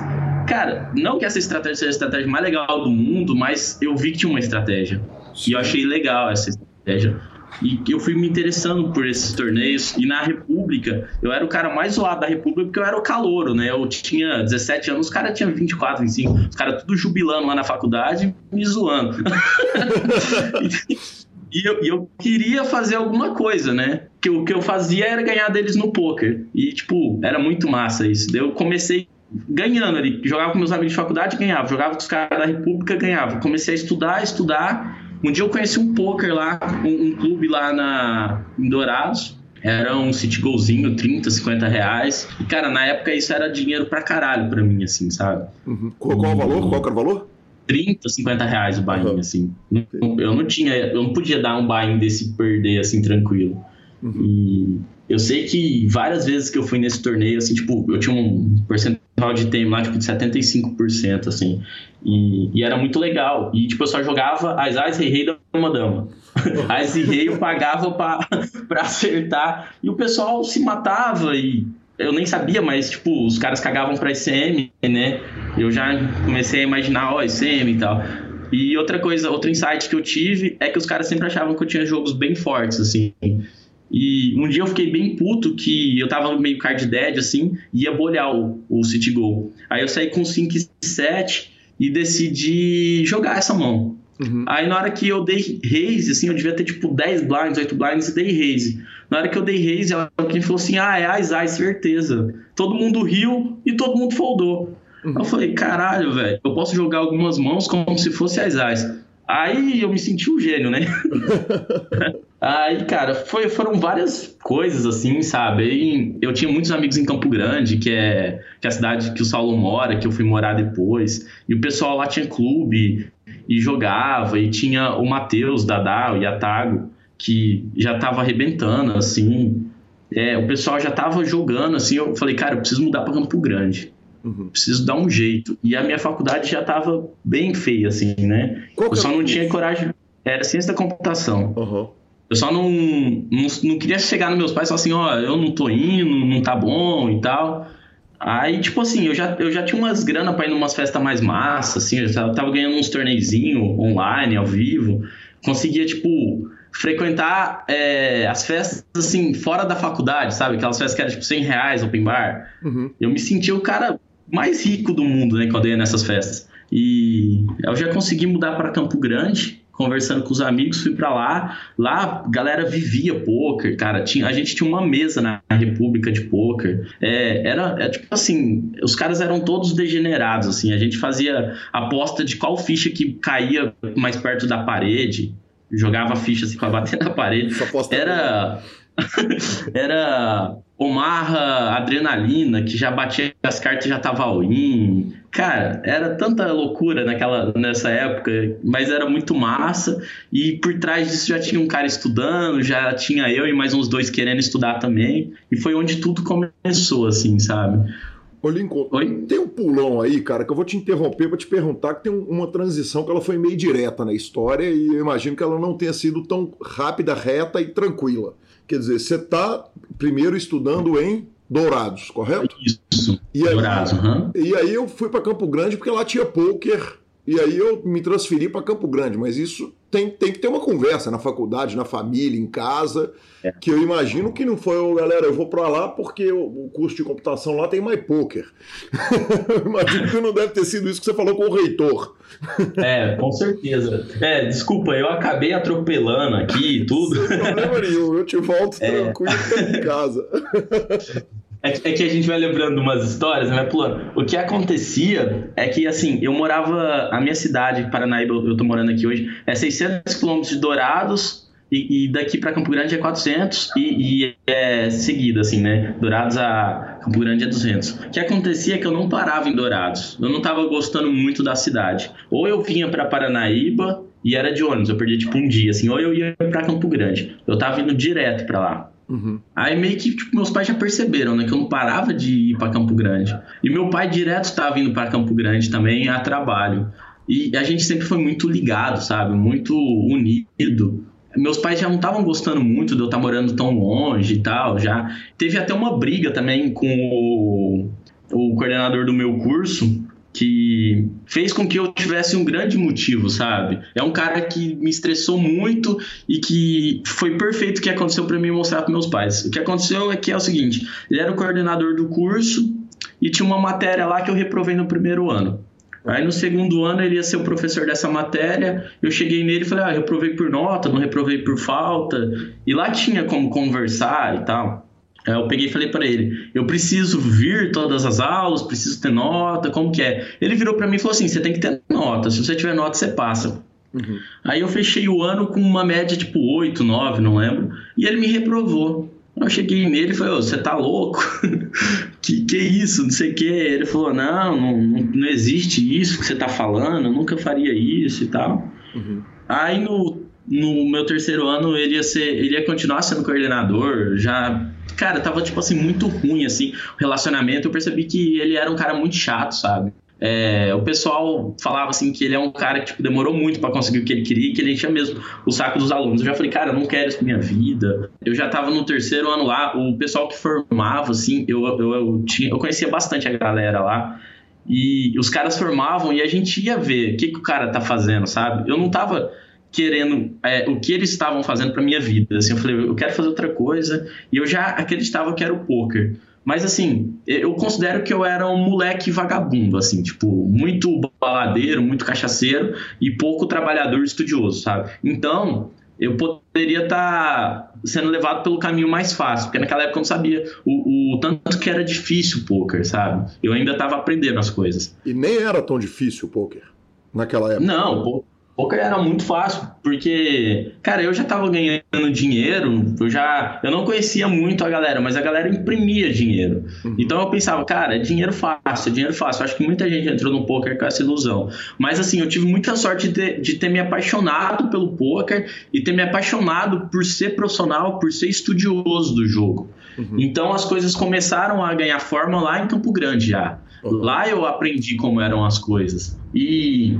Cara, não que essa estratégia seja a estratégia mais legal do mundo, mas eu vi que tinha uma estratégia. Sim. E eu achei legal essa estratégia. E eu fui me interessando por esses torneios. E na República, eu era o cara mais zoado da República porque eu era o calouro, né? Eu tinha 17 anos, os caras tinham 24, 25. Os caras tudo jubilando lá na faculdade, me zoando. E eu, eu, queria fazer alguma coisa, né? Que o que eu fazia era ganhar deles no poker. E, tipo, era muito massa isso. Daí eu comecei ganhando ali. Jogava com meus amigos de faculdade, ganhava. Jogava com os caras da República, ganhava. Comecei a estudar, estudar. Um dia eu conheci um poker lá, um, um clube lá na, em Dourados. Era um city golzinho, 30, 50 reais. E, cara, na época isso era dinheiro pra caralho pra mim, assim, sabe? Uhum. Qual, qual o valor? Qual era o valor? 30, 50 reais o buy-in, uhum. assim. Eu não tinha, eu não podia dar um buy-in desse perder, assim, tranquilo. Uhum. E eu sei que várias vezes que eu fui nesse torneio, assim, tipo, eu tinha um percentual de tempo lá, tipo, de 75%, assim. E, e era muito legal. E, tipo, eu só jogava as Ais Rei Rei da uma dama. As e Rei eu pagava pra acertar. E o pessoal se matava e eu nem sabia, mas, tipo, os caras cagavam pra ICM, né? Eu já comecei a imaginar, ó, ICM e tal. E outra coisa, outro insight que eu tive é que os caras sempre achavam que eu tinha jogos bem fortes, assim. E um dia eu fiquei bem puto que eu tava meio card dead, assim, e ia bolhar o, o City Goal. Aí eu saí com 5 e 7 e decidi jogar essa mão. Uhum. Aí na hora que eu dei raise, assim, eu devia ter tipo 10 blinds, 8 blinds e dei raise. Na hora que eu dei raise, alguém falou assim: ah, é as as, certeza. Todo mundo riu e todo mundo foldou. Uhum. Eu falei: caralho, velho, eu posso jogar algumas mãos como se fosse as as. Aí eu me senti um gênio, né? Aí, cara, foi, foram várias coisas assim, sabe? E eu tinha muitos amigos em Campo Grande, que é, que é a cidade que o Saulo mora, que eu fui morar depois. E o pessoal lá tinha clube e jogava, e tinha o Matheus, Dadá, o Yatago, que já tava arrebentando, assim. É, o pessoal já tava jogando, assim. Eu falei, cara, eu preciso mudar para Campo Grande. Uhum. Preciso dar um jeito. E a minha faculdade já tava bem feia, assim, né? Qual eu só é não tinha coragem. Era ciência da computação. Uhum. Eu só não, não, não, queria chegar nos meus pais e falar assim, ó, oh, eu não tô indo, não tá bom e tal. Aí, tipo assim, eu já, eu já tinha umas grana pra ir numas festas mais massa, assim, eu já tava ganhando uns torneizinhos online, ao vivo. conseguia, tipo, frequentar é, as festas, assim, fora da faculdade, sabe? Aquelas festas que eram, tipo, 100 reais, open bar. Uhum. Eu me sentia o cara mais rico do mundo, né, quando eu ia nessas festas. E eu já consegui mudar para Campo Grande, conversando com os amigos, fui para lá. Lá, galera vivia poker, cara. Tinha, a gente tinha uma mesa na República de Poker. É, era, é, tipo assim, os caras eram todos degenerados, assim. A gente fazia aposta de qual ficha que caía mais perto da parede. Jogava ficha assim pra bater na parede. Aposta Era. Omarra Adrenalina, que já batia as cartas e já tava all-in. Cara, era tanta loucura naquela, nessa época, mas era muito massa. E por trás disso já tinha um cara estudando, já tinha eu e mais uns dois querendo estudar também. E foi onde tudo começou, assim, sabe? Ô, Lincoln, Oi? tem um pulão aí, cara, que eu vou te interromper para te perguntar que tem um- uma transição que ela foi meio direta na história e eu imagino que ela não tenha sido tão rápida, reta e tranquila. Quer dizer, você está primeiro estudando em Dourados, correto? Isso. E aí, Dourados, aham. e aí eu fui para Campo Grande porque lá tinha poker e aí eu me transferi para Campo Grande, mas isso tem, tem que ter uma conversa na faculdade, na família, em casa, É. que eu imagino que não foi, "Ô, galera, eu vou para lá porque o, curso de computação lá tem mais poker. eu imagino que não deve ter sido isso que você falou com o reitor. É, com certeza. É, desculpa, eu acabei atropelando aqui e tudo. Sem problema nenhum, eu te volto É. tranquilo em casa. É, que- é que a gente vai lembrando umas histórias, né. O que acontecia é que, assim, eu morava... A minha cidade, Paranaíba, eu tô morando aqui hoje, é 600 quilômetros de Dourados e, e daqui para Campo Grande é 400 e, e é seguida, assim, né? Dourados a Campo Grande é 200. O que acontecia é que eu não parava em Dourados. Eu não tava gostando muito da cidade. Ou eu vinha para Paranaíba e era de ônibus, eu perdia tipo um dia, assim. Ou eu ia para Campo Grande. Eu tava indo direto para lá. Uhum. Aí meio que tipo, meus pais já perceberam, né, que eu não parava de ir para Campo Grande. E meu pai direto estava indo para Campo Grande também a trabalho. E a gente sempre foi muito ligado, sabe? Muito unido. Meus pais já não estavam gostando muito de eu estar morando tão longe e tal, já. Teve até uma briga também com o, o coordenador do meu curso, que fez com que eu tivesse um grande motivo, sabe? É um cara que me estressou muito e que foi perfeito o que aconteceu para mim mostrar para meus pais. O que aconteceu é que é o seguinte: ele era o coordenador do curso e tinha uma matéria lá que eu reprovei no primeiro ano. Aí no segundo ano ele ia ser o professor dessa matéria. Eu cheguei nele e falei: Ah, reprovei por nota, não reprovei por falta. E lá tinha como conversar e tal. Aí eu peguei e falei para ele: Eu preciso vir todas as aulas, preciso ter nota, como que é? Ele virou para mim e falou assim: Você tem que ter nota, se você tiver nota, você passa. Uhum. Aí eu fechei o ano com uma média tipo 8, 9, não lembro, e ele me reprovou. Eu cheguei nele e falei, você tá louco? que que isso? Não sei o que. Ele falou, não, não, não existe isso que você tá falando, eu nunca faria isso e tal. Uhum. Aí no, no meu terceiro ano ele ia ser, ele ia continuar sendo coordenador, já cara, tava tipo assim muito ruim assim, o relacionamento, eu percebi que ele era um cara muito chato, sabe? É, o pessoal falava assim que ele é um cara que tipo, demorou muito para conseguir o que ele queria, que ele enchia mesmo o saco dos alunos. Eu já falei, cara, eu não quero isso pra minha vida. Eu já tava no terceiro ano lá, o pessoal que formava, assim, eu, eu, eu, tinha, eu conhecia bastante a galera lá. E os caras formavam e a gente ia ver o que, que o cara tá fazendo, sabe? Eu não tava querendo é, o que eles estavam fazendo para minha vida. Assim, eu falei, eu quero fazer outra coisa. E eu já acreditava que era o poker. Mas assim, eu considero que eu era um moleque vagabundo, assim, tipo, muito baladeiro, muito cachaceiro e pouco trabalhador estudioso, sabe? Então, eu poderia estar sendo levado pelo caminho mais fácil, porque naquela época eu não sabia o, o tanto que era difícil o poker, sabe? Eu ainda estava aprendendo as coisas. E nem era tão difícil o poker naquela época. Não, pô, poker era muito fácil, porque, cara, eu já tava ganhando dinheiro, eu já, eu não conhecia muito a galera, mas a galera imprimia dinheiro. Uhum. Então eu pensava, cara, é dinheiro fácil, é dinheiro fácil. Eu acho que muita gente entrou no poker com essa ilusão. Mas assim, eu tive muita sorte de ter, de ter me apaixonado pelo poker e ter me apaixonado por ser profissional, por ser estudioso do jogo. Uhum. Então as coisas começaram a ganhar forma lá em Campo Grande já. Lá eu aprendi como eram as coisas. E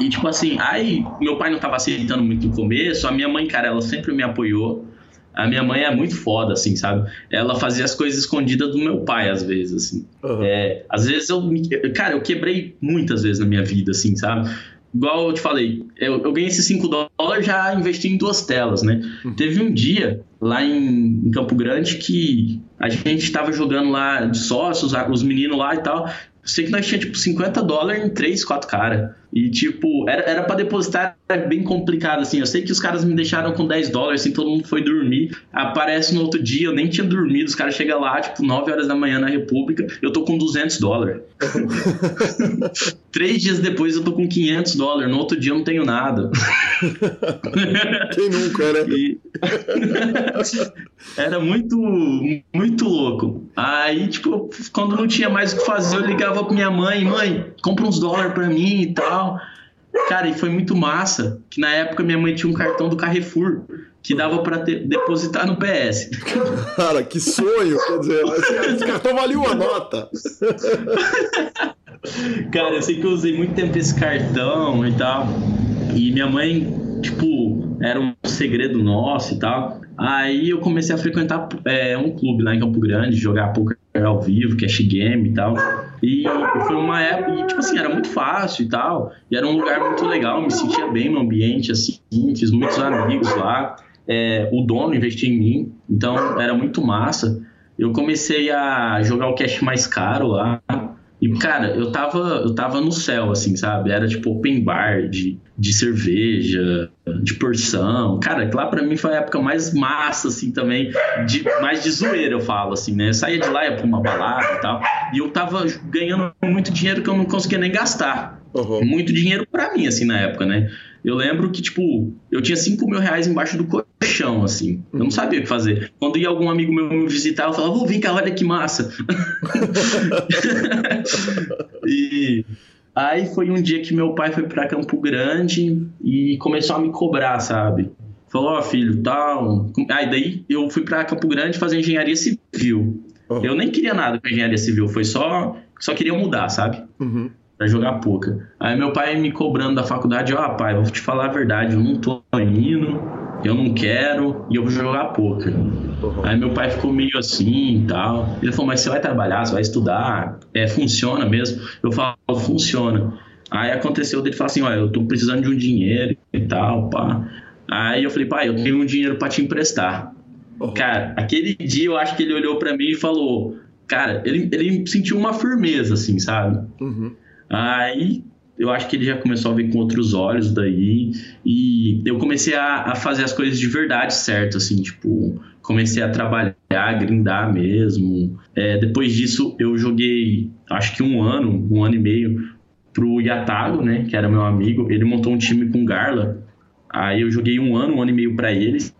e tipo assim, aí meu pai não tava aceitando muito no começo, a minha mãe, cara, ela sempre me apoiou. A minha mãe é muito foda, assim, sabe? Ela fazia as coisas escondidas do meu pai, às vezes, assim. Uhum. É, às vezes eu. Cara, eu quebrei muitas vezes na minha vida, assim, sabe? Igual eu te falei, eu, eu ganhei esses 5 dólares já investi em duas telas, né? Uhum. Teve um dia lá em, em, Campo Grande que a gente estava jogando lá de sócios, os meninos lá e tal. Eu sei que nós tínhamos, tipo, 50 dólares em 3, 4 caras. E, tipo, era, era pra depositar, era bem complicado, assim. Eu sei que os caras me deixaram com 10 dólares, assim, todo mundo foi dormir. Aparece no outro dia, eu nem tinha dormido. Os caras chegam lá, tipo, 9 horas da manhã na República, eu tô com 200 dólares. Três dias depois eu tô com 500 dólares. No outro dia eu não tenho nada. Quem nunca, né? E... era muito, muito louco. Aí, tipo, quando não tinha mais o que fazer, eu ligava pra minha mãe: mãe, compra uns dólares pra mim e tal. Cara, e foi muito massa que na época minha mãe tinha um cartão do Carrefour que dava para depositar no PS. Cara, que sonho! Quer dizer, esse cartão valia uma nota. Cara, eu sei que eu usei muito tempo esse cartão e tal. E minha mãe, tipo, era um segredo nosso e tal. Aí eu comecei a frequentar é, um clube lá em Campo Grande, jogar poker ao vivo, cash game e tal. E foi uma época, e, tipo assim, era muito fácil e tal. E era um lugar muito legal, me sentia bem no ambiente, assim, fiz muitos amigos lá. É, o dono investiu em mim, então era muito massa. Eu comecei a jogar o cash mais caro lá. E, cara, eu tava, eu tava no céu, assim, sabe? Era tipo open bar de, de cerveja, de porção. Cara, lá pra mim foi a época mais massa, assim, também. De, mais de zoeira, eu falo, assim, né? Eu saía de lá, ia pra uma balada e tal. E eu tava ganhando muito dinheiro que eu não conseguia nem gastar. Uhum. Muito dinheiro pra mim, assim, na época, né? Eu lembro que, tipo, eu tinha 5 mil reais embaixo do colchão, assim. Eu não sabia o que fazer. Quando ia algum amigo meu me visitar, eu falava, vou vir cá, olha que massa. e aí foi um dia que meu pai foi para Campo Grande e começou a me cobrar, sabe? Falou, ó, oh, filho, tal. Aí daí eu fui para Campo Grande fazer engenharia civil. Uhum. Eu nem queria nada com engenharia civil, foi só. Só queria mudar, sabe? Uhum para jogar poker. Aí meu pai me cobrando da faculdade, ó, oh, pai, vou te falar a verdade, eu não tô indo, eu não quero e eu vou jogar poker. Uhum. Aí meu pai ficou meio assim e tal. Ele falou, mas você vai trabalhar, você vai estudar, é, funciona mesmo? Eu falo, funciona. Aí aconteceu dele falar assim, ó, eu tô precisando de um dinheiro e tal, pá. Aí eu falei, pai, eu tenho um dinheiro para te emprestar. Uhum. Cara, aquele dia eu acho que ele olhou para mim e falou, cara, ele, ele sentiu uma firmeza, assim, sabe? Uhum. Aí eu acho que ele já começou a ver com outros olhos daí. E eu comecei a, a fazer as coisas de verdade certo, assim, tipo, comecei a trabalhar, grindar mesmo. É, depois disso, eu joguei, acho que um ano, um ano e meio, pro Yatago, né, que era meu amigo. Ele montou um time com Garla. Aí eu joguei um ano, um ano e meio para eles.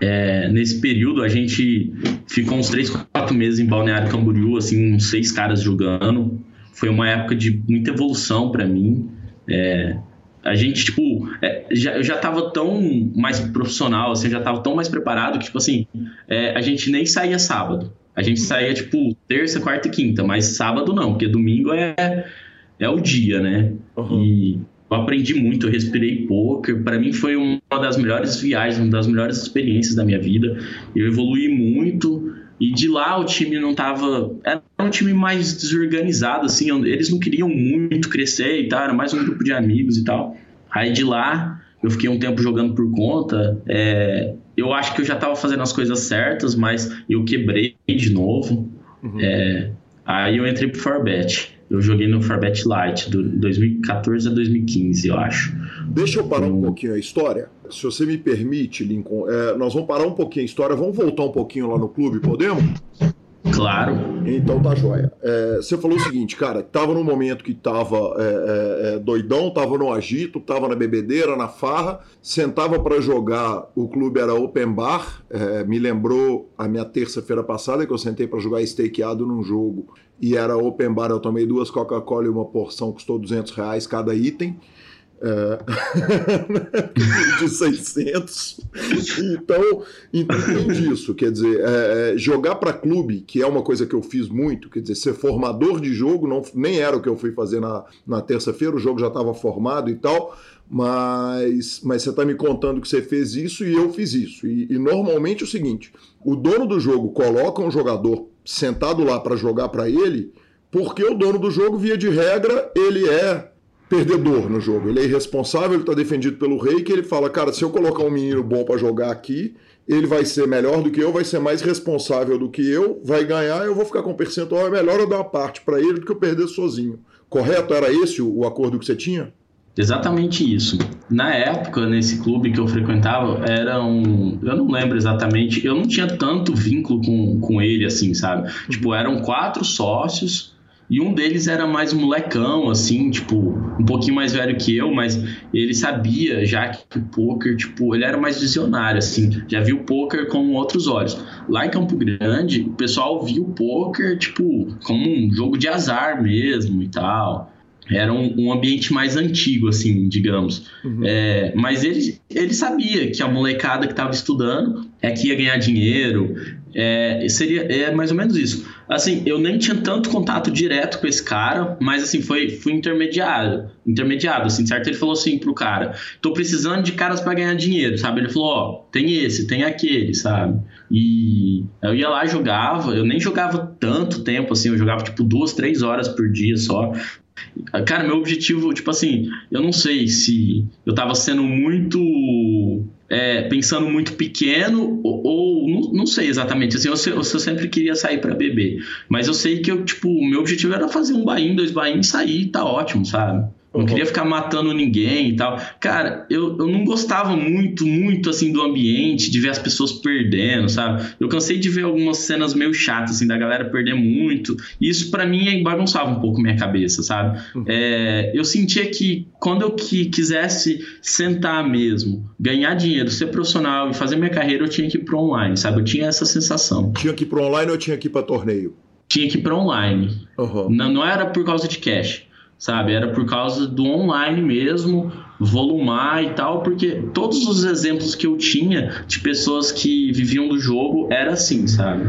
É, nesse período, a gente ficou uns 3, 4 meses em Balneário Camboriú, assim, uns seis caras jogando foi uma época de muita evolução para mim. É, a gente, tipo, é, já, eu já tava tão mais profissional, assim, já tava tão mais preparado que, tipo assim, é, a gente nem saía sábado. A gente saía, tipo, terça, quarta e quinta, mas sábado não, porque domingo é, é o dia, né? Uhum. E eu aprendi muito, eu respirei poker. Para mim foi uma das melhores viagens, uma das melhores experiências da minha vida. Eu evolui muito. E de lá o time não tava. Era um time mais desorganizado, assim. Eles não queriam muito crescer e tal, era mais um grupo de amigos e tal. Aí de lá eu fiquei um tempo jogando por conta. É, eu acho que eu já tava fazendo as coisas certas, mas eu quebrei de novo. Uhum. É, aí eu entrei pro Forbet. Eu joguei no Forbet Lite, do 2014 a 2015, eu acho. Deixa eu parar um pouquinho a história. Se você me permite, Lincoln, é, nós vamos parar um pouquinho a história, vamos voltar um pouquinho lá no clube, podemos? Claro. Então tá joia. É, você falou o seguinte, cara, tava num momento que tava é, é, é doidão, tava no agito, tava na bebedeira, na farra, sentava para jogar, o clube era open bar, é, me lembrou a minha terça-feira passada que eu sentei para jogar stakeado num jogo e era open bar, eu tomei duas Coca-Cola e uma porção, custou 200 reais cada item. É... de 600. Então, então tem isso. Quer dizer, é, é jogar para clube, que é uma coisa que eu fiz muito, quer dizer, ser formador de jogo, não, nem era o que eu fui fazer na, na terça-feira, o jogo já estava formado e tal, mas, mas você está me contando que você fez isso e eu fiz isso. E, e normalmente é o seguinte: o dono do jogo coloca um jogador sentado lá para jogar para ele, porque o dono do jogo, via de regra, ele é perdedor no jogo. Ele é irresponsável, ele tá defendido pelo rei, que ele fala, cara, se eu colocar um menino bom para jogar aqui, ele vai ser melhor do que eu, vai ser mais responsável do que eu, vai ganhar, eu vou ficar com um percentual, é melhor eu dar uma parte para ele do que eu perder sozinho. Correto? Era esse o, o acordo que você tinha? Exatamente isso. Na época, nesse clube que eu frequentava, era um. Eu não lembro exatamente, eu não tinha tanto vínculo com, com ele, assim, sabe? Tipo, eram quatro sócios e um deles era mais molecão, assim, tipo, um pouquinho mais velho que eu, mas ele sabia já que o poker, tipo, ele era mais visionário, assim, já viu o poker com outros olhos. Lá em Campo Grande, o pessoal viu o poker, tipo, como um jogo de azar mesmo e tal era um, um, ambiente mais antigo, assim, digamos. Uhum. É, mas ele, ele sabia que a molecada que estava estudando é que ia ganhar dinheiro. É, seria é mais ou menos isso. Assim, eu nem tinha tanto contato direto com esse cara, mas assim, foi, fui intermediário. Intermediado, assim, certo? Ele falou assim pro cara: tô precisando de caras para ganhar dinheiro, sabe? Ele falou: ó, tem esse, tem aquele, sabe? E eu ia lá, jogava, eu nem jogava tanto tempo, assim, eu jogava tipo duas, três horas por dia só, Cara, meu objetivo, tipo assim, eu não sei se eu tava sendo muito. É, pensando muito pequeno, ou, ou não, sei exatamente. Assim, eu, eu, eu sempre queria sair para beber. Mas eu sei que eu, tipo, o meu objetivo era fazer um bain, dois bain e sair, tá ótimo, sabe? Não queria ficar matando ninguém e tal. Cara, eu, eu não gostava muito, muito, assim, do ambiente, de ver as pessoas perdendo, sabe? Eu cansei de ver algumas cenas meio chatas, assim, da galera perder muito. E isso, para mim, bagunçava um pouco minha cabeça, sabe? Uhum. É, eu sentia que quando eu que, quisesse sentar mesmo, ganhar dinheiro, ser profissional e fazer minha carreira, eu tinha que ir pro online, sabe? Eu tinha essa sensação. Tinha que ir pro online ou tinha que ir pra torneio? Tinha que ir pro online. Uhum. Não, não era por causa de cash sabe? Era por causa do online mesmo, volumar e tal, porque todos os exemplos que eu tinha de pessoas que viviam do jogo era assim, sabe?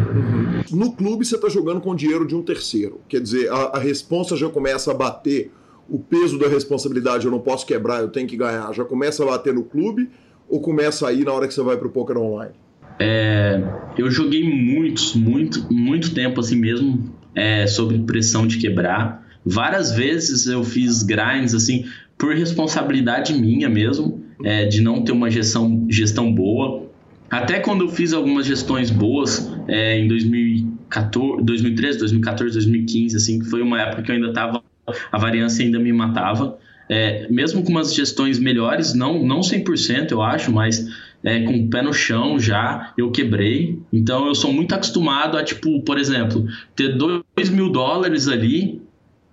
No clube você está jogando com dinheiro de um terceiro, quer dizer, a, a resposta já começa a bater, o peso da responsabilidade eu não posso quebrar, eu tenho que ganhar, já começa a bater no clube ou começa aí na hora que você vai para o poker online? É, eu joguei muitos, muito, muito tempo assim mesmo, é, sob pressão de quebrar. Várias vezes eu fiz grinds assim por responsabilidade minha mesmo, é, de não ter uma gestão, gestão boa. Até quando eu fiz algumas gestões boas é, em 2014, 2013, 2014, 2015, assim, que foi uma época que eu ainda estava, a variância ainda me matava. É, mesmo com umas gestões melhores, não, não 100% eu acho, mas é, com o pé no chão já, eu quebrei. Então eu sou muito acostumado a, tipo, por exemplo, ter 2 mil dólares ali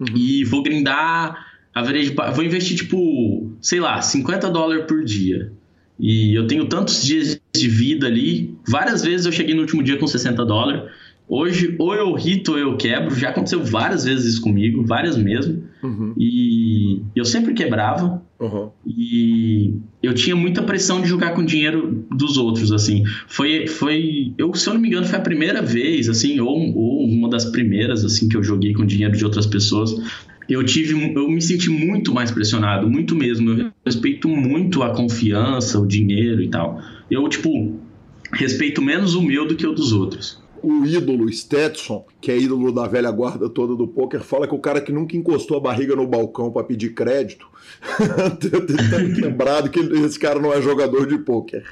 Uhum. E vou grindar, average, vou investir tipo, sei lá, 50 dólares por dia. E eu tenho tantos dias de vida ali. Várias vezes eu cheguei no último dia com 60 dólares. Hoje, ou eu rito ou eu quebro. Já aconteceu várias vezes isso comigo, várias mesmo. Uhum. E eu sempre quebrava. Uhum. E eu tinha muita pressão de jogar com dinheiro dos outros, assim. Foi, foi eu, se eu não me engano, foi a primeira vez, assim, ou, ou uma das primeiras, assim, que eu joguei com dinheiro de outras pessoas. Eu tive, eu me senti muito mais pressionado, muito mesmo. Eu respeito muito a confiança, o dinheiro e tal. Eu, tipo, respeito menos o meu do que o dos outros o ídolo Stetson, que é ídolo da velha guarda toda do poker, fala que o cara que nunca encostou a barriga no balcão para pedir crédito, tá lembrado que esse cara não é jogador de poker.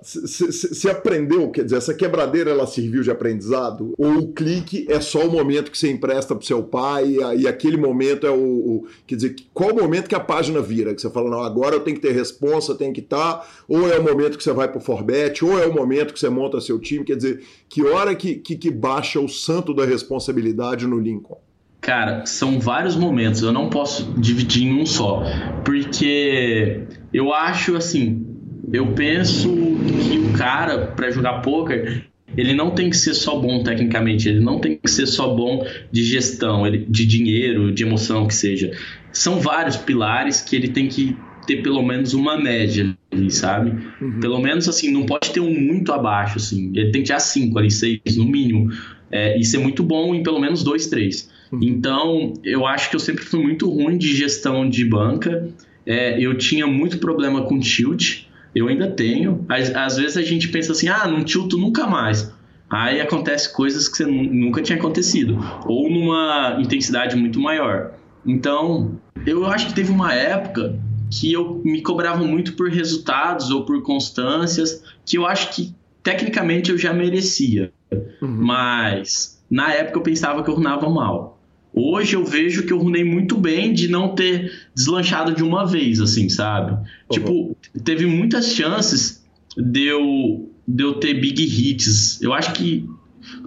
Você ah, ah, aprendeu, quer dizer, essa quebradeira ela serviu de aprendizado? Ou o clique é só o momento que você empresta pro seu pai e, aquele momento é o, o, Quer dizer, qual o momento que a página vira? Que você fala, não, agora eu tenho que ter responsa, tem que estar, tá, ou é o momento que você vai pro Forbet, ou é o momento que você monta seu time, quer dizer, que hora que, que, que baixa o santo da responsabilidade no Lincoln? Cara, são vários momentos, eu não posso dividir em um só, porque eu acho assim, eu penso que o cara para jogar poker, ele não tem que ser só bom tecnicamente, ele não tem que ser só bom de gestão, de dinheiro, de emoção que seja. São vários pilares que ele tem que ter pelo menos uma média ali, sabe? Uhum. Pelo menos assim, não pode ter um muito abaixo, assim. Ele tem que ter cinco ali, seis no mínimo. É, e ser muito bom em pelo menos dois, três. Uhum. Então, eu acho que eu sempre fui muito ruim de gestão de banca. É, eu tinha muito problema com tilt. Eu ainda tenho. Às, às, vezes a gente pensa assim, ah, não tilto nunca mais. aí acontece coisas que você nunca tinha acontecido, ou numa intensidade muito maior. Então, eu acho que teve uma época que eu me cobrava muito por resultados ou por constâncias, que eu acho que tecnicamente eu já merecia. Uhum. Mas na época eu pensava que eu runava mal. Hoje eu vejo que eu runei muito bem de não ter deslanchado de uma vez, assim, sabe? Uhum. Tipo, teve muitas chances de eu, de eu ter big hits. Eu acho que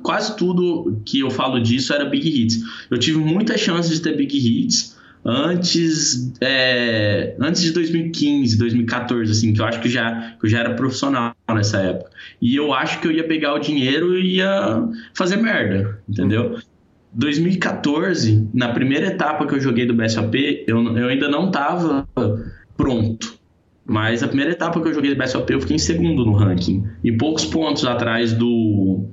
quase tudo que eu falo disso era big hits. Eu tive muitas chances de ter big hits antes, é, antes de 2015, 2014, assim, que eu acho que, já, que eu já era profissional nessa época. E eu acho que eu ia pegar o dinheiro e ia fazer merda, entendeu? 2014, na primeira etapa que eu joguei do BSOP, eu, eu ainda não estava pronto. Mas a primeira etapa que eu joguei do BSOP, eu fiquei em segundo no ranking. E poucos pontos atrás do,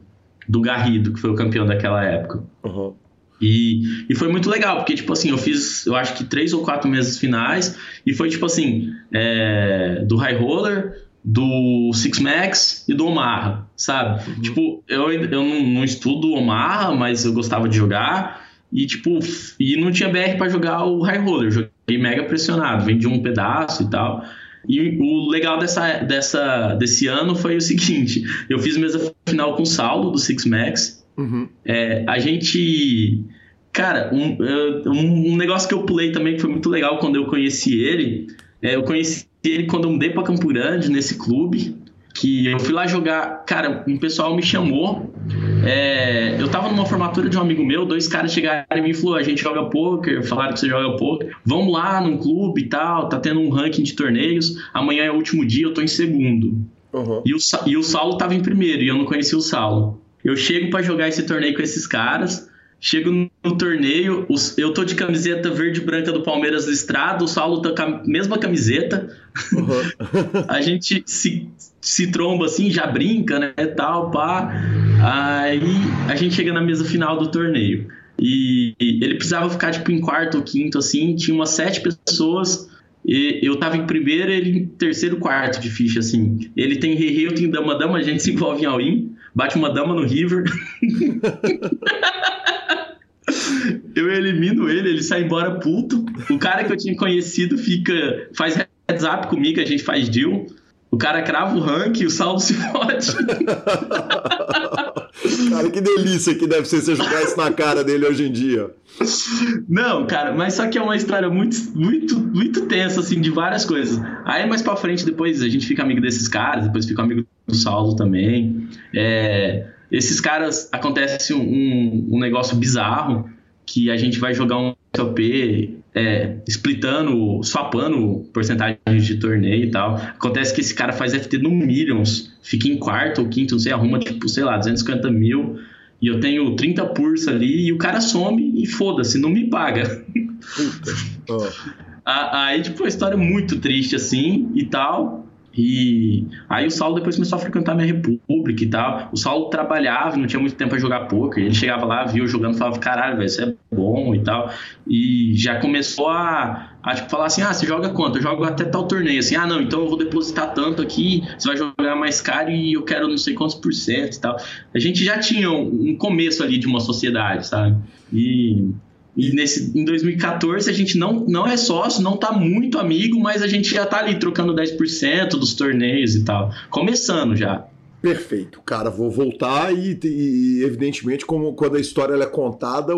do Garrido, que foi o campeão daquela época. Uhum. E, e foi muito legal, porque, tipo assim, eu fiz, eu acho que três ou quatro meses finais, e foi, tipo assim, é, do High Roller, do Six Max e do Omaha, sabe? Uhum. Tipo, eu, eu não, não estudo Omaha, mas eu gostava de jogar, e, tipo, e não tinha BR para jogar o High Roller, eu joguei mega pressionado, vendi um pedaço e tal. E o legal dessa, dessa, desse ano foi o seguinte: eu fiz mesa final com o Saulo do Six Max, Uhum. É, a gente. Cara, um, um, negócio que eu pulei também que foi muito legal quando eu conheci ele. É, eu conheci ele quando eu mudei para Campo Grande, nesse clube. Que eu fui lá jogar. Cara, um pessoal me chamou. É, eu tava numa formatura de um amigo meu, dois caras chegaram em mim e falaram: a gente joga poker, falaram que você joga poker, vamos lá num clube e tal, tá tendo um ranking de torneios, amanhã é o último dia, eu tô em segundo. Uhum. E, o, e o Saulo tava em primeiro, e eu não conhecia o Saulo. Eu chego para jogar esse torneio com esses caras. Chego no torneio, eu tô de camiseta verde e branca do Palmeiras listrado, o Saulo tá com a mesma camiseta. Uhum. a gente se, se tromba assim, já brinca, né, tal, pá. Aí a gente chega na mesa final do torneio. E ele precisava ficar tipo em quarto ou quinto, assim, tinha umas sete pessoas. E eu tava em primeiro, ele em terceiro, quarto de ficha, assim. Ele tem rei, eu tenho dama-dama, a gente se envolve em all-in bate uma dama no River. eu elimino ele, ele sai embora puto. O cara que eu tinha conhecido fica. faz heads up comigo, a gente faz deal. O cara crava o rank e o saldo se fode. cara, que delícia que deve ser você jogar isso na cara dele hoje em dia. Não, cara, mas só que é uma história muito, muito, muito tensa, assim, de várias coisas. Aí mais pra frente, depois a gente fica amigo desses caras, depois fica amigo do Saulo também. É, esses caras, acontece um, um negócio bizarro, que a gente vai jogar um top é, splitando, swapando porcentagens de torneio e tal. Acontece que esse cara faz FT no Millions, fica em quarto ou quinto, não sei, arruma tipo, sei lá, 250 mil. E eu tenho 30 pursa ali e o cara some e foda-se, não me paga. oh. Aí, tipo, a história é muito triste assim e tal. E aí o Saulo depois começou a frequentar minha república e tal. O Saulo trabalhava, não tinha muito tempo para jogar poker. Ele chegava lá, via eu jogando, falava, caralho, velho, isso é bom e tal. E já começou a, a tipo, falar assim: ah, você joga quanto? Eu jogo até tal torneio. Assim, ah, não, então eu vou depositar tanto aqui, você vai jogar mais caro e eu quero não sei quantos por cento e tal. A gente já tinha um começo ali de uma sociedade, sabe? E e nesse, em 2014 a gente não, não é sócio, não tá muito amigo, mas a gente já tá ali trocando 10% dos torneios e tal. Começando já. Perfeito, cara. Vou voltar e, e, evidentemente, como quando a história é contada,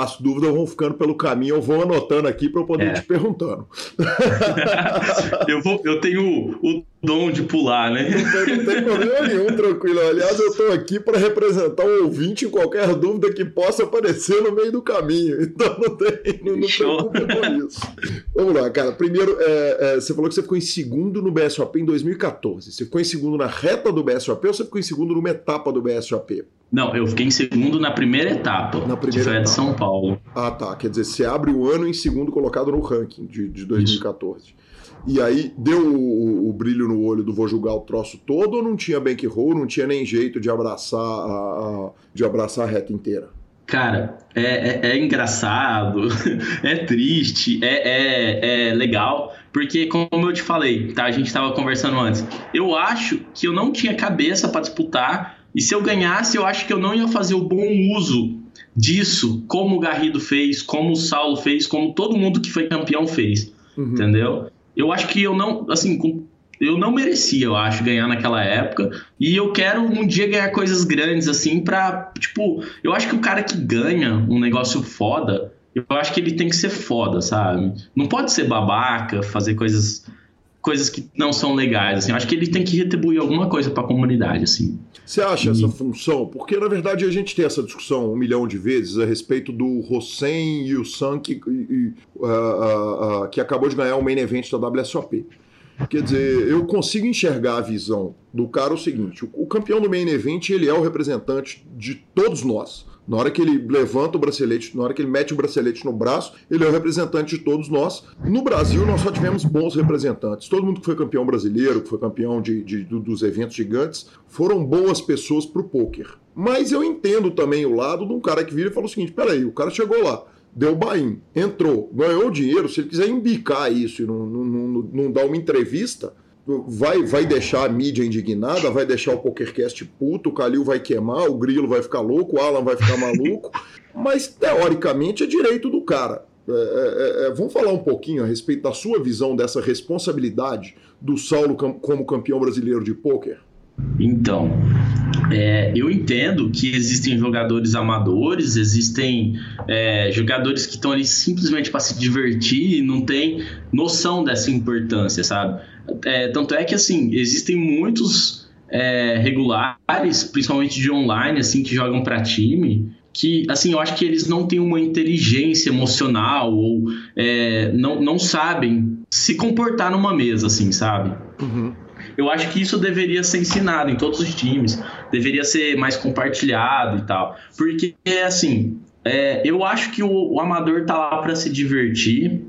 as dúvidas vão ficando pelo caminho. Eu vou anotando aqui para eu poder é. te perguntando. eu, vou, eu tenho o dom de pular, né? Não tem, não tem problema nenhum, tranquilo. Aliás, eu estou aqui para representar o ouvinte em qualquer dúvida que possa aparecer no meio do caminho. Então não tem, não, não preocupa com isso. Vamos lá, cara. Primeiro, é, é, você falou que você ficou em segundo no BSOP em 2014. Você ficou em segundo na reta do BSOP ou você ficou em segundo numa etapa do BSOP? Não, eu fiquei em segundo na primeira etapa, na primeira que foi a de São Paulo. Ah, tá. Quer dizer, você abre o ano em segundo colocado no ranking de, de 2014. Isso. E aí deu o, o, brilho no olho do vou julgar o troço todo ou não tinha bankroll, não tinha nem jeito de abraçar a, a de abraçar a reta inteira? Cara, é, é, é engraçado, é triste, é, é, é, legal, porque como eu te falei, tá? A gente estava conversando antes. Eu acho que eu não tinha cabeça para disputar E se eu ganhasse, eu acho que eu não ia fazer o bom uso disso, como o Garrido fez, como o Saulo fez, como todo mundo que foi campeão fez. Uhum. Entendeu? Eu acho que eu não, assim, eu não merecia, eu acho, ganhar naquela época. E eu quero um dia ganhar coisas grandes, assim, pra. Tipo, eu acho que o cara que ganha um negócio foda, eu acho que ele tem que ser foda, sabe? Não pode ser babaca, fazer coisas coisas que não são legais, assim. Eu acho que ele tem que retribuir alguma coisa para a comunidade, assim. Você acha e... essa função? Porque, na verdade, a gente tem essa discussão um milhão de vezes a respeito do Hossein e o Sam que, e, uh, uh, que acabou de ganhar o main event da WSOP. Quer dizer, eu consigo enxergar a visão do cara o seguinte: o campeão do main event ele é o representante de todos nós. Na hora que ele levanta o bracelete, na hora que ele mete o bracelete no braço, ele é o representante de todos nós. No Brasil, nós só tivemos bons representantes. Todo mundo que foi campeão brasileiro, que foi campeão de, de dos eventos gigantes, foram boas pessoas para o poker. Mas eu entendo também o lado de um cara que vira e fala o seguinte: peraí, o cara chegou lá, deu bain, entrou, ganhou dinheiro. Se ele quiser embicar isso e não, não, não, não dar uma entrevista, vai, vai deixar a mídia indignada, vai deixar o PokerCast puto, o Calil vai queimar, o Grilo vai ficar louco, o Alan vai ficar maluco, mas teoricamente é direito do cara. É, é, é, é vamos falar um pouquinho a respeito da sua visão dessa responsabilidade do Saulo como campeão brasileiro de pôquer? Então, é, eu entendo que existem jogadores amadores, existem é, jogadores que estão ali simplesmente para se divertir e não tem noção dessa importância, sabe? É, tanto é que, assim, existem muitos é, regulares, principalmente de online, assim, que jogam para time, que, assim, eu acho que eles não têm uma inteligência emocional ou é, não, não sabem se comportar numa mesa, assim, sabe? Uhum. Eu acho que isso deveria ser ensinado em todos os times, deveria ser mais compartilhado e tal. Porque, assim, é, eu acho que o, o amador tá lá para se divertir,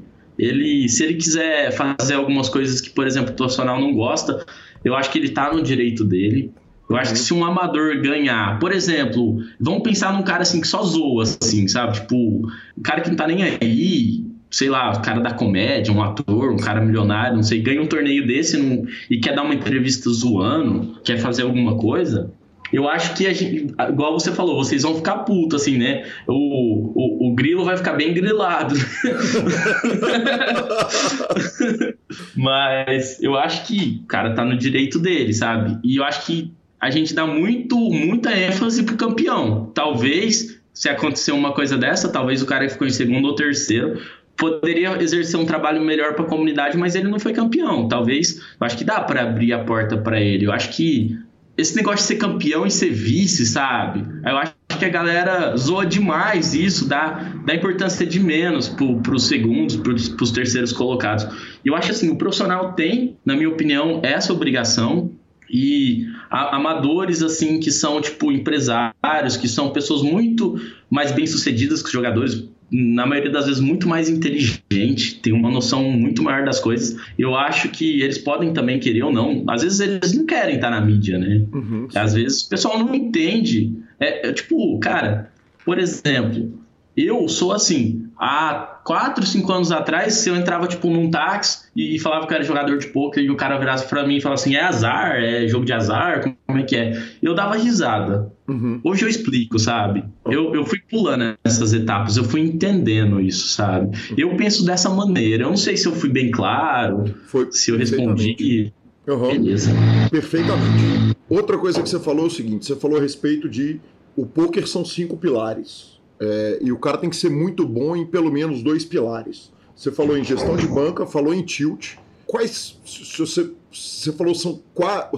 ele, se ele quiser fazer algumas coisas que, por exemplo, o profissional não gosta, eu acho que ele tá no direito dele. Eu acho que se um amador ganhar, por exemplo, vamos pensar num cara assim que só zoa, assim, sabe? Tipo, um cara que não tá nem aí, sei lá, o cara da comédia, um ator, um cara milionário, não sei, ganha um torneio desse não, e quer dar uma entrevista zoando, quer fazer alguma coisa, eu acho que gente, igual você falou, vocês vão ficar puto, assim, né? O, o, o grilo vai ficar bem grilado. Mas eu acho que cara tá no direito dele, sabe? E eu acho que a gente dá muito, muita ênfase pro campeão. Talvez, se acontecer uma coisa dessa, talvez o cara que ficou em segundo ou terceiro poderia exercer um trabalho melhor para a comunidade, mas ele não foi campeão. Talvez, eu acho que dá para abrir a porta para ele. Eu acho que esse negócio de ser campeão e ser vice, sabe? Eu acho que a galera zoa demais isso, dá, dá importância de menos para os segundos, para os terceiros colocados. Eu acho assim, o profissional tem, na minha opinião, essa obrigação e amadores assim que são tipo empresários, que são pessoas muito mais bem sucedidas que os jogadores, na maioria das vezes, muito mais inteligente, tem uma noção muito maior das coisas. Eu acho que eles podem também querer ou não. Às vezes eles não querem estar na mídia, né? Uhum, Às vezes o pessoal não entende. É, é, tipo, cara, por exemplo, eu sou assim, há 4, 5 anos atrás, se eu entrava, tipo, num táxi e falava que era jogador de poker e o cara virasse pra mim e falava assim, é azar, é jogo de azar, como é que é? Eu dava risada. Uhum. Hoje eu explico, sabe? Eu, eu fui pulando essas etapas, eu fui entendendo isso, sabe? Eu penso dessa maneira. Eu não sei se eu fui bem claro, Foi se eu respondi. Uhum. Beleza. Perfeitamente. Outra coisa que você falou é o seguinte: você falou a respeito de o poker são cinco pilares. É, e o cara tem que ser muito bom em pelo menos dois pilares. Você falou em gestão de banca, falou em tilt. Quais, se você, você falou, são,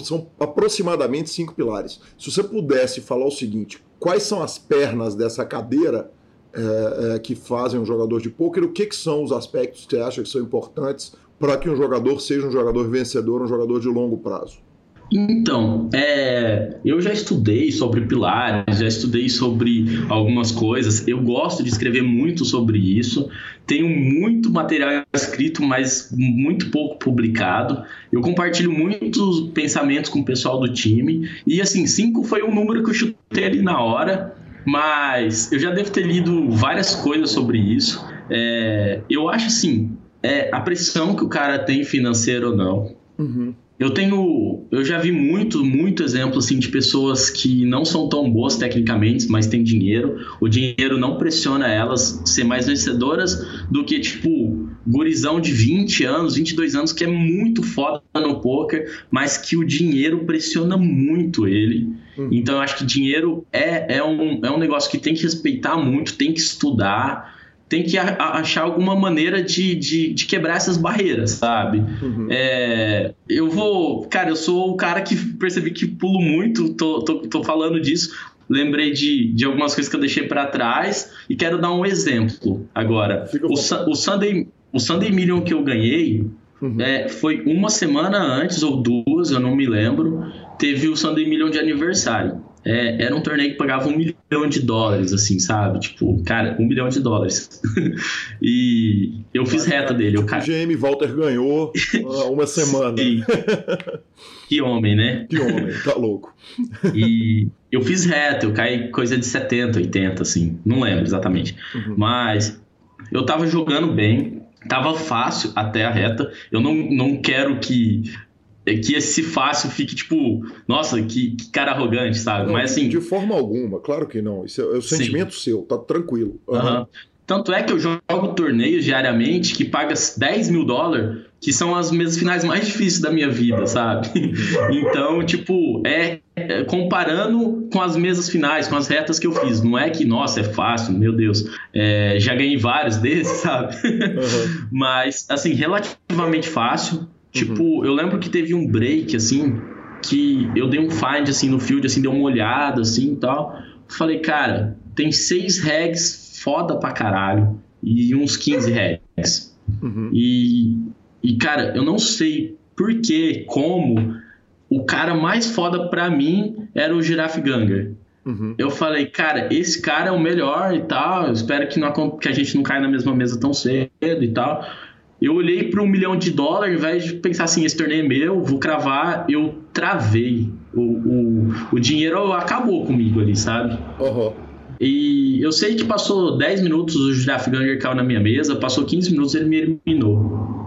são aproximadamente cinco pilares. Se você pudesse falar o seguinte, quais são as pernas dessa cadeira é, é, que fazem um jogador de pôquer? O que, que são os aspectos que você acha que são importantes para que um jogador seja um jogador vencedor, um jogador de longo prazo? Então, é, eu já estudei sobre pilares, já estudei sobre algumas coisas. Eu gosto de escrever muito sobre isso. Tenho muito material escrito, mas muito pouco publicado. Eu compartilho muitos pensamentos com o pessoal do time. E assim, cinco foi um número que eu chutei ali na hora. Mas eu já devo ter lido várias coisas sobre isso. É, eu acho assim, é, a pressão que o cara tem financeira ou não. Uhum eu tenho. Eu já vi muito, muito exemplo assim, de pessoas que não são tão boas tecnicamente, mas têm dinheiro. O dinheiro não pressiona elas ser mais vencedoras do que, tipo, gurizão de 20 anos, 22 anos, que é muito foda no poker, mas que o dinheiro pressiona muito ele. Hum. Então eu acho que dinheiro é, é, um, é um negócio que tem que respeitar muito, tem que estudar tem que achar alguma maneira de, de, de quebrar essas barreiras, sabe? Uhum. É, eu vou. Cara, eu sou o cara que percebi que pulo muito, tô, tô, tô falando disso. Lembrei de, de algumas coisas que eu deixei para trás e quero dar um exemplo agora. O, o, Sunday, o Sunday Million que eu ganhei uhum. é, foi uma semana antes ou duas, eu não me lembro. Teve o Sunday Million de aniversário é, era um torneio que pagava um milhão de dólares, assim, sabe? Tipo, cara, um milhão de dólares. e eu fiz reta dele. Tipo, o cara... GM Walter ganhou uma semana. que homem, né? Que homem, tá louco. e eu fiz reta, eu caí coisa de 70, 80, assim, não lembro exatamente. Uhum. Mas eu tava jogando bem, tava fácil até a reta. Eu não, não quero que que esse fácil fique tipo, nossa, que, que cara arrogante, sabe? Não, Mas assim. De forma alguma, claro que não. Isso é, é o sentimento sim. seu, tá tranquilo. Uhum. Uhum. Tanto é que eu jogo torneios diariamente que paga 10 mil dólares, que são as mesas finais mais difíceis da minha vida, sabe? então, tipo, é, é, comparando com as mesas finais, com as retas que eu fiz. Não é que, nossa, é fácil, meu Deus. É, já ganhei vários desses, sabe? Uhum. Mas, assim, relativamente fácil. Tipo, uhum. eu lembro que teve um break, assim, que eu dei um find, assim, no field, assim, dei uma olhada, assim, e tal. Falei, cara, tem seis regs foda pra caralho e uns 15 regs. Uhum. E, e, cara, eu não sei por que, como, o cara mais foda pra mim era o Giraffe Ganger. Uhum. Eu falei, cara, esse cara é o melhor e tal. Eu espero que, não, que a gente não caia na mesma mesa tão cedo e tal. Eu olhei para um milhão de dólares, ao invés de pensar assim, esse torneio é meu, vou cravar, eu travei. O, o, o dinheiro acabou comigo ali, sabe? Uhum. E eu sei que passou 10 minutos, o Giraffe Ganger caiu na minha mesa, passou 15 minutos ele me eliminou.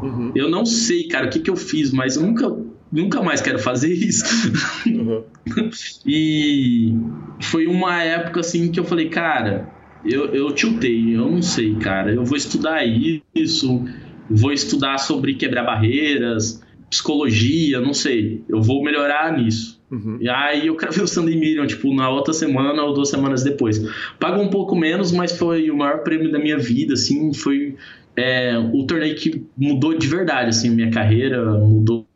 Uhum. Eu não sei, cara, o que, que eu fiz, mas eu nunca, nunca mais quero fazer isso. Uhum. e foi uma época assim que eu falei, cara, eu, eu tiltei, eu não sei, cara, eu vou estudar isso vou estudar sobre quebrar barreiras, psicologia, não sei. Eu vou melhorar nisso. Uhum. E aí eu ver o Sunday Million, tipo, na outra semana ou duas semanas depois. Pago um pouco menos, mas foi o maior prêmio da minha vida, assim, foi é, o torneio que mudou de verdade, assim, minha carreira, mudou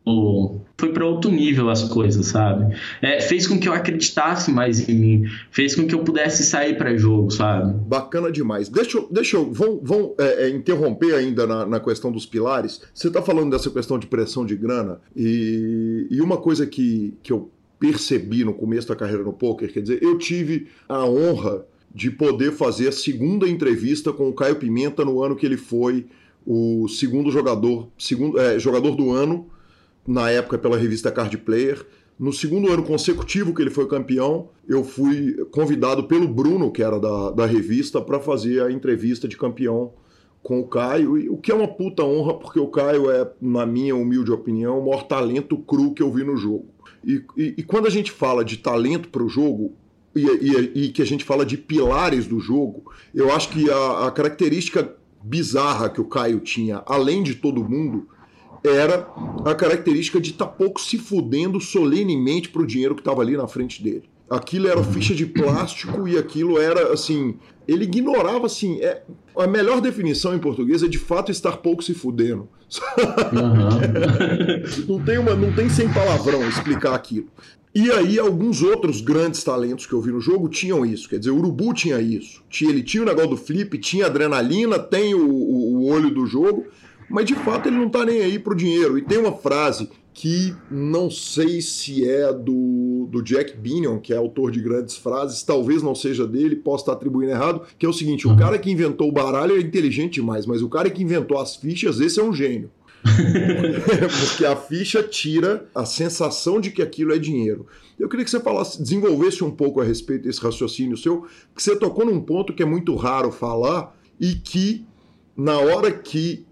foi para outro nível as coisas, sabe? É, fez com que eu acreditasse mais em mim, fez com que eu pudesse sair para jogo, sabe? Bacana demais. Deixa eu, deixa eu vão, vão é, é, interromper ainda na, na, questão dos pilares. Você está falando dessa questão de pressão de grana e, e uma coisa que, que eu percebi no começo da carreira no poker, quer dizer, eu tive a honra de poder fazer a segunda entrevista com o Caio Pimenta no ano que ele foi o segundo jogador, segundo, é, jogador do ano na época pela revista Card Player. No segundo ano consecutivo que ele foi campeão, eu fui convidado pelo Bruno, que era da, da revista, para fazer a entrevista de campeão com o Caio, o que é uma puta honra, porque o Caio é, na minha humilde opinião, o maior talento cru que eu vi no jogo. E, e, e quando a gente fala de talento para o jogo, e, e, que a gente fala de pilares do jogo, eu acho que a, a característica bizarra que o Caio tinha, além de todo mundo, era a característica de estar tá pouco se fudendo solenemente pro dinheiro que estava ali na frente dele. Aquilo era ficha de plástico e aquilo era assim. Ele ignorava assim. É, a melhor definição em português é de fato estar pouco se fudendo. Uhum. não, tem uma, não tem sem palavrão explicar aquilo. E aí, alguns outros grandes talentos que eu vi no jogo tinham isso. Quer dizer, o Urubu tinha isso. Ele tinha o negócio do flip, tinha adrenalina, tem o, o, o olho do jogo, mas de fato ele não está nem aí pro dinheiro. E tem uma frase que não sei se é do, do Jack Binion, que é autor de grandes frases, talvez não seja dele, posso estar atribuindo errado, que é o seguinte: o cara que inventou o baralho é inteligente demais, mas o cara que inventou as fichas, esse é um gênio. Porque a ficha tira a sensação de que aquilo é dinheiro. Eu queria que você falasse, desenvolvesse um pouco a respeito desse raciocínio seu, porque você tocou num ponto que é muito raro falar e que, na hora que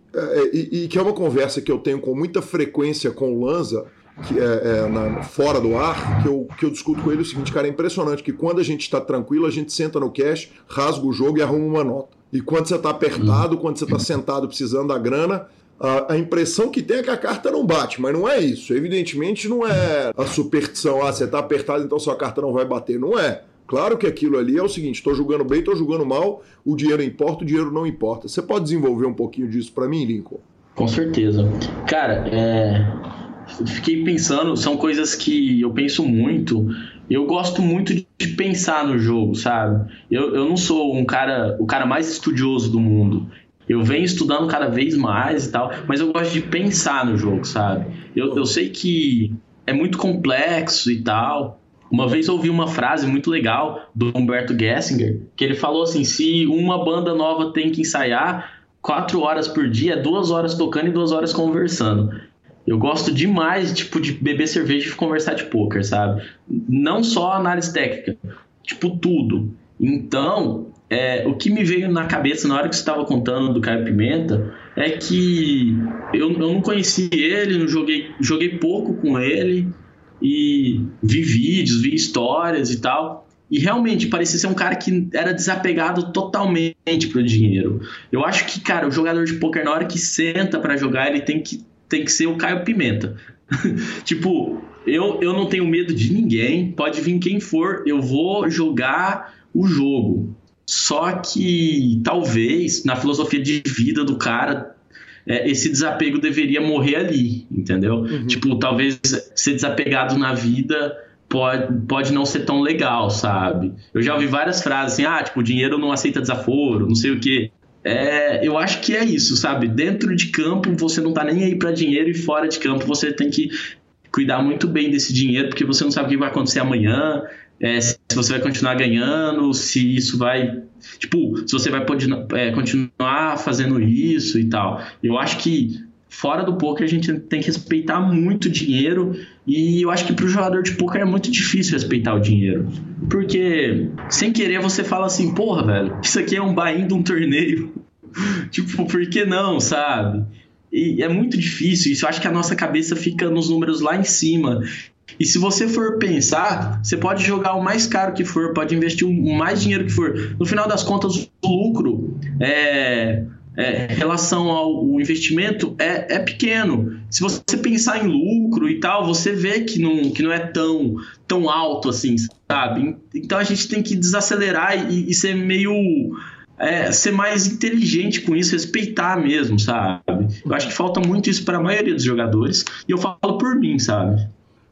e, e, que é uma conversa que eu tenho com muita frequência com o Lanza, que é, é, na, fora do ar, que eu, que eu discuto com ele o seguinte, cara, é impressionante que quando a gente está tranquilo, a gente senta no cash, rasga o jogo e arruma uma nota. E quando você está apertado, quando você está sentado precisando da grana, a, a, impressão que tem é que a carta não bate, mas não é isso. Evidentemente não é a superstição, ah, você está apertado, então sua carta não vai bater. Não é. Claro que aquilo ali é o seguinte: estou jogando bem, estou jogando mal, o dinheiro importa, o dinheiro não importa. Você pode desenvolver um pouquinho disso para mim, Lincoln? Com certeza. Cara, é... fiquei pensando, são coisas que eu penso muito. Eu gosto muito de pensar no jogo, sabe? Eu, eu não sou um cara, o cara mais estudioso do mundo. Eu venho estudando cada vez mais e tal, mas eu gosto de pensar no jogo, sabe? Eu, eu sei que é muito complexo e tal. Uma vez ouvi uma frase muito legal do Humberto Gessinger, que ele falou assim: se uma banda nova tem que ensaiar, quatro horas por dia, duas horas tocando e duas horas conversando. Eu gosto demais, tipo, de beber cerveja e conversar de poker, sabe? Não só análise técnica, tipo, tudo. Então, é, o que me veio na cabeça na hora que você estava contando do Caio Pimenta é que eu, eu não conheci ele, não joguei, joguei pouco com ele e vi vídeos, vi histórias e tal. E realmente parecia ser um cara que era desapegado totalmente pro dinheiro. Eu acho que, cara, o jogador de poker na hora que senta para jogar, ele tem que, tem que ser o Caio Pimenta. tipo, eu, eu não tenho medo de ninguém, pode vir quem for, eu vou jogar o jogo. Só que talvez na filosofia de vida do cara é, esse desapego deveria morrer ali, entendeu? Uhum. Tipo, talvez ser desapegado na vida pode, pode não ser tão legal, sabe? Eu já ouvi várias frases assim, ah, tipo, o dinheiro não aceita desaforo, não sei o quê. É, eu acho que é isso, sabe? Dentro de campo você não tá nem aí para dinheiro e fora de campo você tem que cuidar muito bem desse dinheiro porque você não sabe o que vai acontecer amanhã, é, se você vai continuar ganhando, se isso vai. Tipo, se você vai é, continuar fazendo isso e tal. Eu acho que fora do poker a gente tem que respeitar muito o dinheiro e eu acho que para o jogador de poker é muito difícil respeitar o dinheiro. Porque sem querer você fala assim, porra, velho, isso aqui é um buy de um torneio. tipo, por que não, sabe? E é muito difícil, isso eu acho que a nossa cabeça fica nos números lá em cima. E se você for pensar, você pode jogar o mais caro que for, pode investir o mais dinheiro que for. No final das contas, o lucro é, é, em relação ao investimento é, é pequeno. Se você pensar em lucro e tal, você vê que não, que não é tão, tão alto assim, sabe? Então a gente tem que desacelerar e, e ser meio. É, ser mais inteligente com isso, respeitar mesmo, sabe? Eu acho que falta muito isso para a maioria dos jogadores. E eu falo por mim, sabe?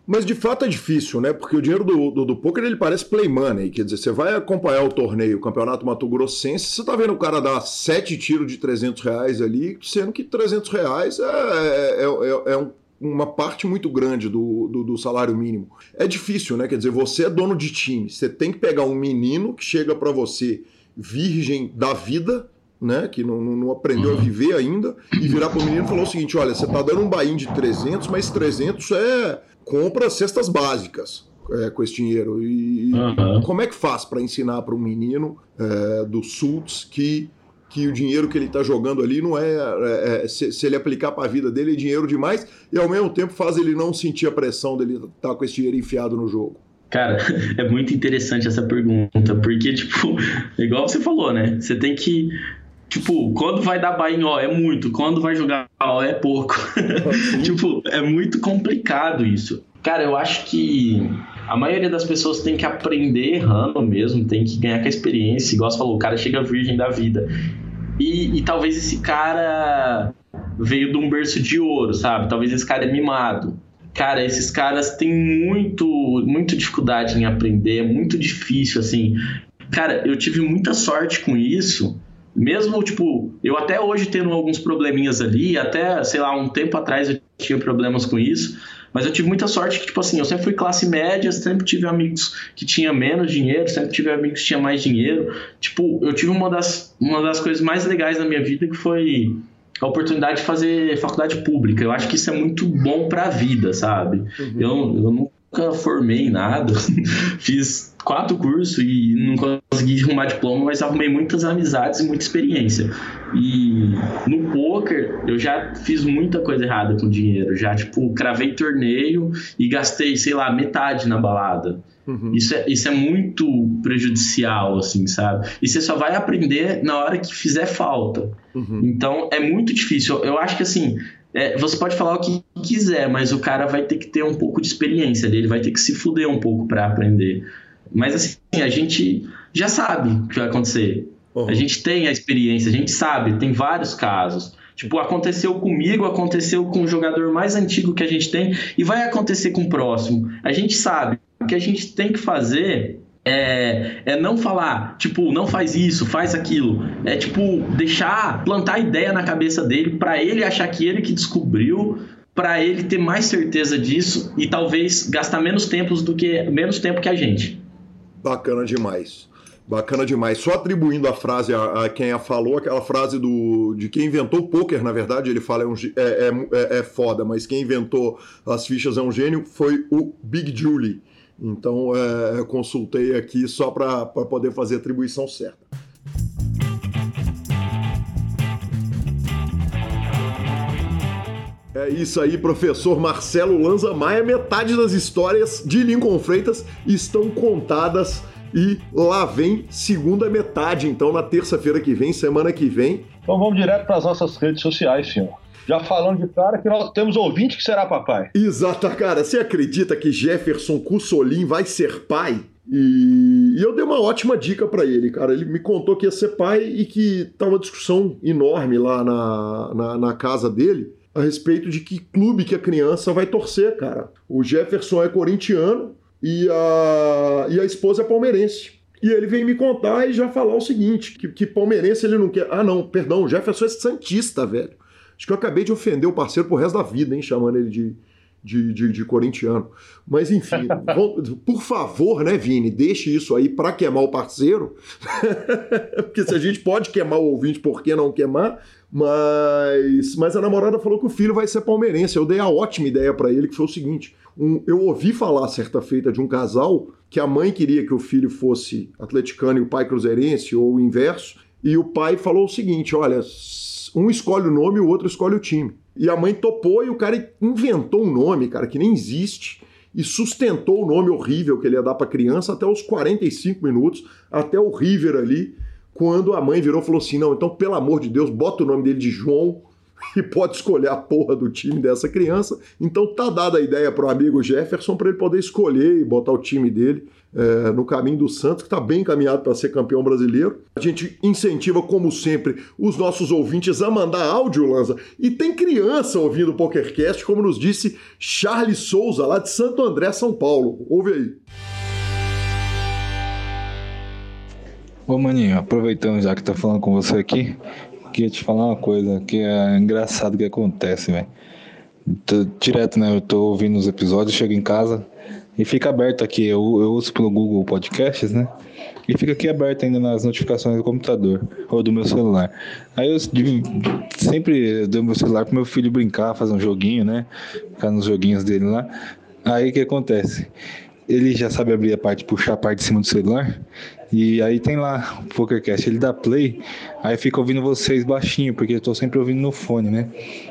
Mas de fato é difícil, né? Porque o dinheiro do, do, do poker ele parece play money. Quer dizer, você vai acompanhar o torneio, o campeonato Mato Grossense, você tá vendo o cara dar sete tiros de 300 reais ali, sendo que 300 reais é, é, é, é um, uma parte muito grande do, do, do, salário mínimo. É difícil, né? Quer dizer, você é dono de time, você tem que pegar um menino que chega para você virgem da vida, né, que não, não aprendeu uhum. a viver ainda, e virar pro menino e falar o seguinte: olha, você tá dando um bain de 300, mas 300 é compra cestas básicas é, com esse dinheiro. E uhum. como é que faz para ensinar para um menino é, do SULTS que, que o dinheiro que ele está jogando ali não é. é, é se, se, ele aplicar para a vida dele, é dinheiro demais e ao mesmo tempo faz ele não sentir a pressão dele estar tá com esse dinheiro enfiado no jogo? Cara, é muito interessante essa pergunta, porque, tipo, igual você falou, né? Você tem que Tipo, quando vai dar buy ó, é muito. Quando vai jogar ó, é pouco. tipo, é muito complicado isso. Cara, eu acho que a maioria das pessoas tem que aprender errando mesmo, tem que ganhar com a experiência. Igual você falou, o cara chega virgem da vida. E, e talvez esse cara veio de um berço de ouro, sabe? Talvez esse cara é mimado. Cara, esses caras têm muito, muito dificuldade em aprender, é muito difícil, assim. Cara, eu tive muita sorte com isso, mesmo, tipo, eu até hoje tendo alguns probleminhas ali, até, sei lá, um tempo atrás eu tinha problemas com isso, mas eu tive muita sorte que, tipo assim, eu sempre fui classe média, sempre tive amigos que tinham menos dinheiro, sempre tive amigos que tinham mais dinheiro. Tipo, eu tive uma das, uma das coisas mais legais na minha vida que foi a oportunidade de fazer faculdade pública. Eu acho que isso é muito bom para a vida, sabe? Uhum. Eu, eu nunca formei nada, fiz quatro cursos e não consegui arrumar diploma, mas arrumei muitas amizades e muita experiência. E no poker eu já fiz muita coisa errada com dinheiro. Já, tipo, cravei torneio e gastei, sei lá, metade na balada. Uhum. Isso, é, isso é muito prejudicial, assim, sabe? E você só vai aprender na hora que fizer falta. Uhum. Então é muito difícil. Eu acho que assim, é, você pode falar o que quiser, mas o cara vai ter que ter um pouco de experiência dele, vai ter que se fuder um pouco para aprender. Mas assim, a gente já sabe o que vai acontecer. Uhum. A gente tem a experiência, a gente sabe, tem vários casos. Tipo, aconteceu comigo, aconteceu com o jogador mais antigo que a gente tem e vai acontecer com o próximo. A gente sabe. O que a gente tem que fazer é, é, não falar, tipo, não faz isso, faz aquilo. É tipo, deixar, plantar a ideia na cabeça dele para ele achar que ele que descobriu, para ele ter mais certeza disso e talvez gastar menos tempo do que menos tempo que a gente. Bacana demais. Bacana demais. Só atribuindo a frase a, a, quem a falou, aquela frase do de quem inventou o poker, na verdade, ele fala é, um, é, é, é, foda, mas quem inventou as fichas é um gênio, foi o Big Julie. Então, é, consultei aqui só para poder fazer a atribuição certa. É isso aí, professor Marcelo Lanza Maia. Metade das histórias de Lincoln Freitas estão contadas e lá vem segunda metade, então, na terça-feira que vem, semana que vem. Então vamos direto para as nossas redes sociais, senhor. Já falando de cara que nós temos ouvinte que será papai. Exato, cara. Você acredita que Jefferson Cussolin vai ser pai? E, e eu dei uma ótima dica para ele, cara. Ele me contou que ia ser pai e que tava uma discussão enorme lá na, na, na casa dele a respeito de que clube que a criança vai torcer, cara. O Jefferson é corintiano, e a, e a esposa é palmeirense. E ele vem me contar e já falar o seguinte: que, que palmeirense ele não quer. Ah, não, perdão, o Jefferson é Santista, velho. Acho que eu acabei de ofender o parceiro pro resto da vida, hein, chamando ele de, de, de, de corintiano. Mas enfim, por favor, né, Vini, deixe isso aí para queimar o parceiro. Porque se a gente pode queimar o ouvinte, por que não queimar? Mas, mas a namorada falou que o filho vai ser palmeirense. Eu dei a ótima ideia para ele, que foi o seguinte: um, eu ouvi falar certa feita de um casal que a mãe queria que o filho fosse atleticano e o pai cruzeirense, ou o inverso, e o pai falou o seguinte: olha, um escolhe o nome e o outro escolhe o time. E a mãe topou e o cara inventou um nome, cara, que nem existe, e sustentou o nome horrível que ele ia dar para criança até os 45 minutos, até o River ali, quando a mãe virou e falou assim: não, então pelo amor de Deus, bota o nome dele de João e pode escolher a porra do time dessa criança. Então tá dada a ideia pro amigo Jefferson para ele poder escolher e botar o time dele é, no caminho do Santos, que está bem encaminhado para ser campeão brasileiro. A gente incentiva, como sempre, os nossos ouvintes a mandar áudio, Lanza. E tem criança ouvindo o PokerCast, como nos disse Charles Souza, lá de Santo André, São Paulo. Ouve aí. Ô Maninho, aproveitando já que tá falando com você aqui, queria te falar uma coisa que é engraçado que acontece, velho. Direto, né? Eu tô ouvindo os episódios, chego em casa e fica aberto aqui. Eu, eu uso pelo Google Podcasts, né? E fica aqui aberto ainda nas notificações do computador ou do meu celular. Aí eu sempre dou meu celular pro meu filho brincar, fazer um joguinho, né? Ficar nos joguinhos dele lá. Aí o que acontece? Ele já sabe abrir a parte, puxar a parte de cima do celular. E aí tem lá o PokerCast, ele dá play, aí fica ouvindo vocês baixinho, porque eu tô sempre ouvindo no fone, né?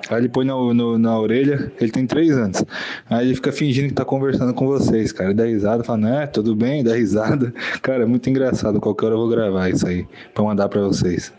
Aí ele põe na, no, na orelha, ele tem três anos. Aí ele fica fingindo que tá conversando com vocês, cara. Ele dá risada, fala, né, tudo bem, dá risada. Cara, é muito engraçado. Qualquer hora eu vou gravar isso aí, pra mandar pra vocês.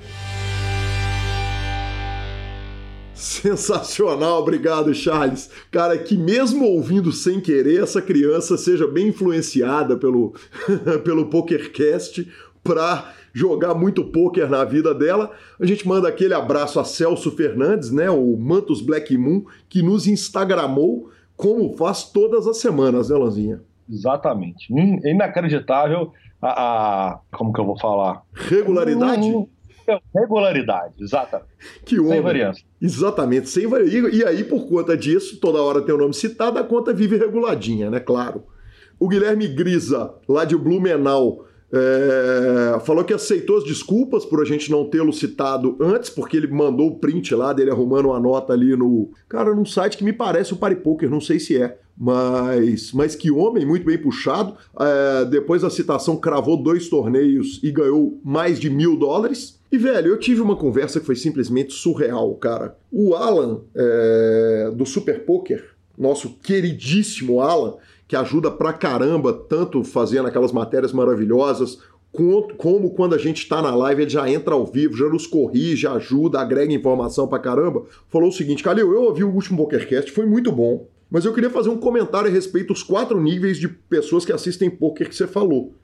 Sensacional, obrigado, Charles. Cara, que mesmo ouvindo sem querer, essa criança seja bem influenciada pelo, pelo PokerCast para jogar muito poker na vida dela. A gente manda aquele abraço a Celso Fernandes, né, o Mantos Black Moon, que nos instagramou como faz todas as semanas, né, Lanzinha? Exatamente. Hum, inacreditável a, a, Como que eu vou falar? Regularidade? Hum, regularidade, exatamente. Que homem. Sem variância. Exatamente, sem variância. E aí, por conta disso, toda hora tem o nome citado, a conta vive reguladinha, né? Claro. O Guilherme Grisa, lá de Blumenau, É, falou que aceitou as desculpas por a gente não tê-lo citado antes, porque ele mandou o print lá dele arrumando uma nota ali no. Cara, num site que me parece o Party Poker, não sei se é. Mas, mas que homem, muito bem puxado. É, depois da citação, cravou dois torneios e ganhou mais de mil dólares. E, velho, eu tive uma conversa que foi simplesmente surreal, cara. O Alan, é, do Super Poker, nosso queridíssimo Alan, que ajuda pra caramba, tanto fazendo aquelas matérias maravilhosas, como quando a gente está na live, ele já entra ao vivo, já nos corrige, ajuda, agrega informação pra caramba. Falou o seguinte, Calil, eu ouvi o último PokerCast, foi muito bom, mas eu queria fazer um comentário a respeito dos quatro níveis de pessoas que assistem poker que você falou.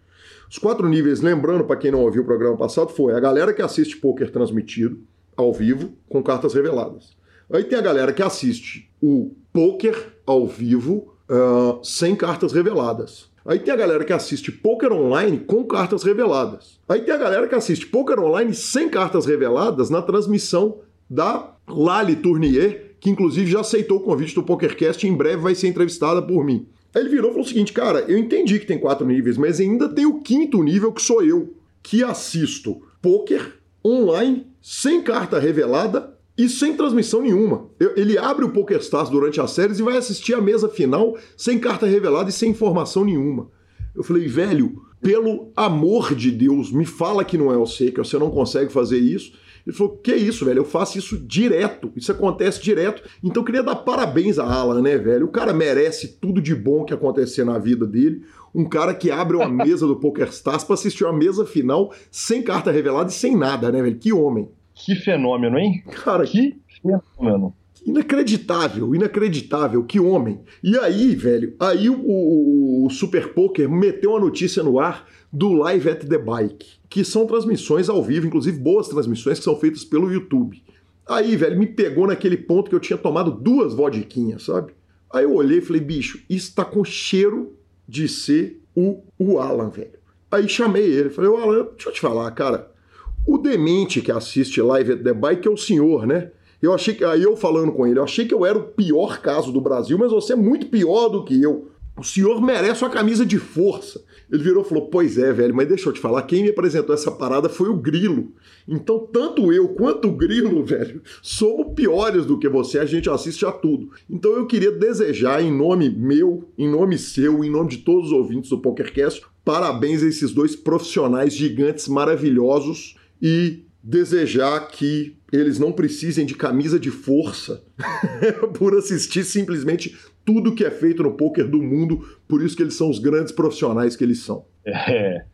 Os quatro níveis, lembrando para quem não ouviu o programa passado, foi a galera que assiste poker transmitido ao vivo com cartas reveladas. Aí tem a galera que assiste o poker ao vivo uh, sem cartas reveladas. Aí tem a galera que assiste poker online com cartas reveladas. Aí tem a galera que assiste poker online sem cartas reveladas na transmissão da Lali Tournier, que inclusive já aceitou o convite do PokerCast e em breve vai ser entrevistada por mim. Aí ele virou e falou o seguinte, cara, eu entendi que tem quatro níveis, mas ainda tem o quinto nível que sou eu, que assisto poker online sem carta revelada e sem transmissão nenhuma. Ele abre o PokerStars durante as séries e vai assistir a mesa final sem carta revelada e sem informação nenhuma. Eu falei, velho, pelo amor de Deus, me fala que não é você, que você não consegue fazer isso. Ele falou, que isso, velho, eu faço isso direto, isso acontece direto. Então eu queria dar parabéns a Alan, né, velho? O cara merece tudo de bom que acontecer na vida dele. Um cara que abre uma mesa do PokerStars para assistir uma mesa final sem carta revelada e sem nada, né, velho? Que homem. Que fenômeno, hein? Cara, que fenômeno. Inacreditável, inacreditável, que homem. E aí, velho, aí o, o, o, Super Poker meteu a notícia no ar do Live at the Bike, que são transmissões ao vivo, inclusive boas transmissões que são feitas pelo YouTube. Aí, velho, me pegou naquele ponto que eu tinha tomado duas vodiquinhas, sabe? Aí eu olhei e falei, bicho, isso tá com cheiro de ser o, o Alan, velho. Aí chamei ele, falei, ô Alan, deixa eu te falar, cara, o demente que assiste Live at the Bike é o senhor, né? Eu achei que. Aí eu falando com ele, eu achei que eu era o pior caso do Brasil, mas você é muito pior do que eu. O senhor merece uma camisa de força. Ele virou e falou: Pois é, velho, mas deixa eu te falar, quem me apresentou essa parada foi o Grilo. Então, tanto eu quanto o Grilo, velho, somos piores do que você, a gente assiste a tudo. Então, eu queria desejar, em nome meu, em nome seu, em nome de todos os ouvintes do PokerCast, parabéns a esses dois profissionais gigantes maravilhosos e desejar que eles não precisem de camisa de força por assistir simplesmente tudo que é feito no poker do mundo, por isso que eles são os grandes profissionais que eles são. É,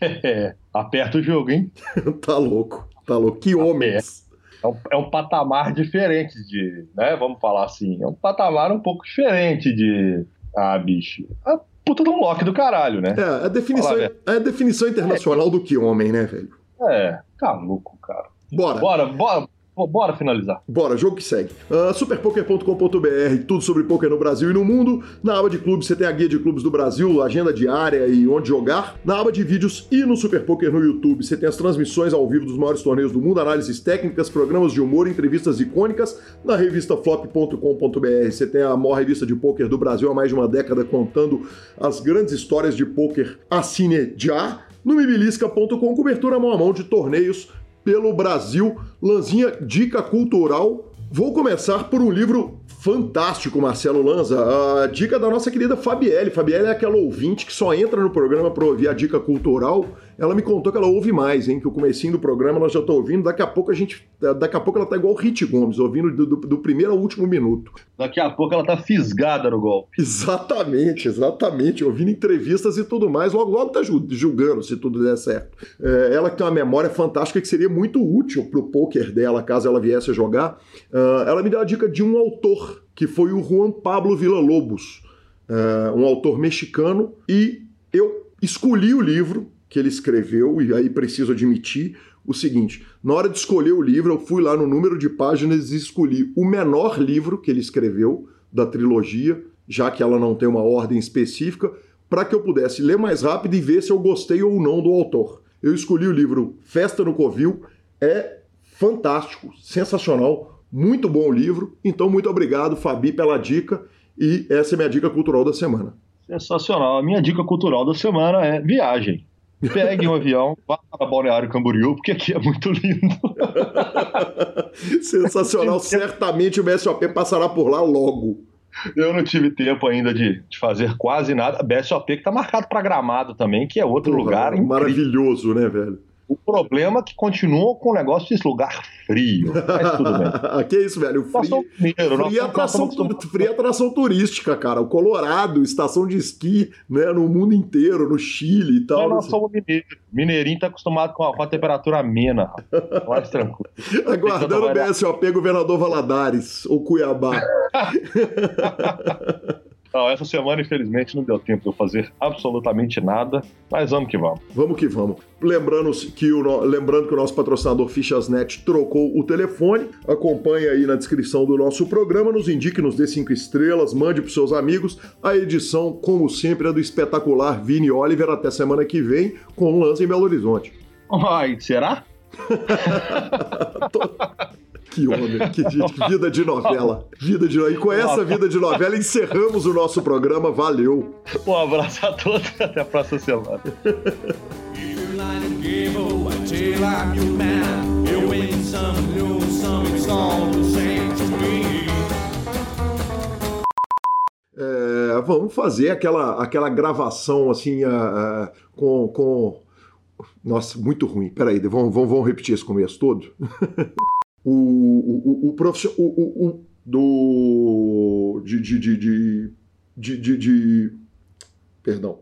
é. aperta o jogo, hein? tá louco, tá louco. Que homens! É um, é um, patamar diferente de, né? Vamos falar assim, é um patamar um pouco diferente de, ah, bicho, a puta de um lock do caralho, né? É, a definição, é a definição internacional do que homem, né, velho? É, tá louco, cara. Bora. Bora, bora. Bora finalizar. Bora, jogo que segue. Uh, superpoker.com.br, tudo sobre poker no Brasil e no mundo. Na aba de clubes você tem a guia de clubes do Brasil, agenda diária e onde jogar. Na aba de vídeos e no Super Poker no YouTube você tem as transmissões ao vivo dos maiores torneios do mundo, análises técnicas, programas de humor, entrevistas icônicas. Na revista flop.com.br você tem a maior revista de poker do Brasil há mais de uma década contando as grandes histórias de poker. Assine já no mibilisca.com, cobertura mão a mão de torneios pelo Brasil. Lanzinha, dica cultural. Vou começar por um livro fantástico, Marcelo Lanza. A dica da nossa querida Fabielle. Fabielle é aquela ouvinte que só entra no programa para ouvir a dica cultural ela me contou que ela ouve mais, hein? Que o comecinho do programa ela já tá ouvindo. Daqui a pouco a gente. Daqui a pouco ela tá igual o Rit Gomes, ouvindo do, do, do, primeiro ao último minuto. Daqui a pouco ela tá fisgada no golpe. Exatamente, exatamente. Ouvindo entrevistas e tudo mais. Logo, logo tá julgando se tudo der certo. É, ela que tem uma memória fantástica que seria muito útil pro poker dela, caso ela viesse a jogar. Uh, ela me deu a dica de um autor, que foi o Juan Pablo Villa-Lobos, uh, um autor mexicano, e eu escolhi o livro que ele escreveu, e aí preciso admitir o seguinte: na hora de escolher o livro, eu fui lá no número de páginas e escolhi o menor livro que ele escreveu da trilogia, já que ela não tem uma ordem específica, para que eu pudesse ler mais rápido e ver se eu gostei ou não do autor. Eu escolhi o livro Festa no Covil, é fantástico, sensacional, muito bom o livro. Então, muito obrigado, Fabi, pela dica, e essa é minha dica cultural da semana. Sensacional. A minha dica cultural da semana é viagem pegue um avião, vá para Balneário Camboriú, porque aqui é muito lindo. Sensacional. Certamente o BSOP passará por lá logo. Eu não tive tempo ainda de, de fazer quase nada. BSOP que está marcado para Gramado também, que é outro Porra, lugar. Maravilhoso, incrível. né, velho? O problema é que continuam com o negócio de lugar frio. Mas tudo bem. que isso, velho? Frio, mineiro, frio, atração, atração turística, cara. O Colorado, estação de esqui, né? No mundo inteiro, no Chile e tal. nós somos mineiros. Mineirinho tá acostumado com a, com a temperatura amena. Mais tranquilo. Aguardando o BSOP, governador Valadares, ou Cuiabá. Não, essa semana, infelizmente, não deu tempo de eu fazer absolutamente nada, mas vamos que vamos. Vamos que vamos. Lembrando que o, lembrando que o nosso patrocinador Fichasnet trocou o telefone. Acompanhe aí na descrição do nosso programa, nos indique, nos dê cinco estrelas, mande para seus amigos. A edição, como sempre, é do espetacular Vini Oliver. Até semana que vem, com Lança em Belo Horizonte. Ai, será? Que homem, que, que vida de novela. Vida de E com essa vida de novela encerramos o nosso programa. Valeu. Um abraço a todos e até a próxima semana. É, vamos fazer aquela, aquela gravação assim uh, uh, com, com. Nossa, muito ruim. Peraí, vamos, vamos, vamos repetir esse começo todo? o, o, o, profissional o, do de, de, de, de, de, de perdão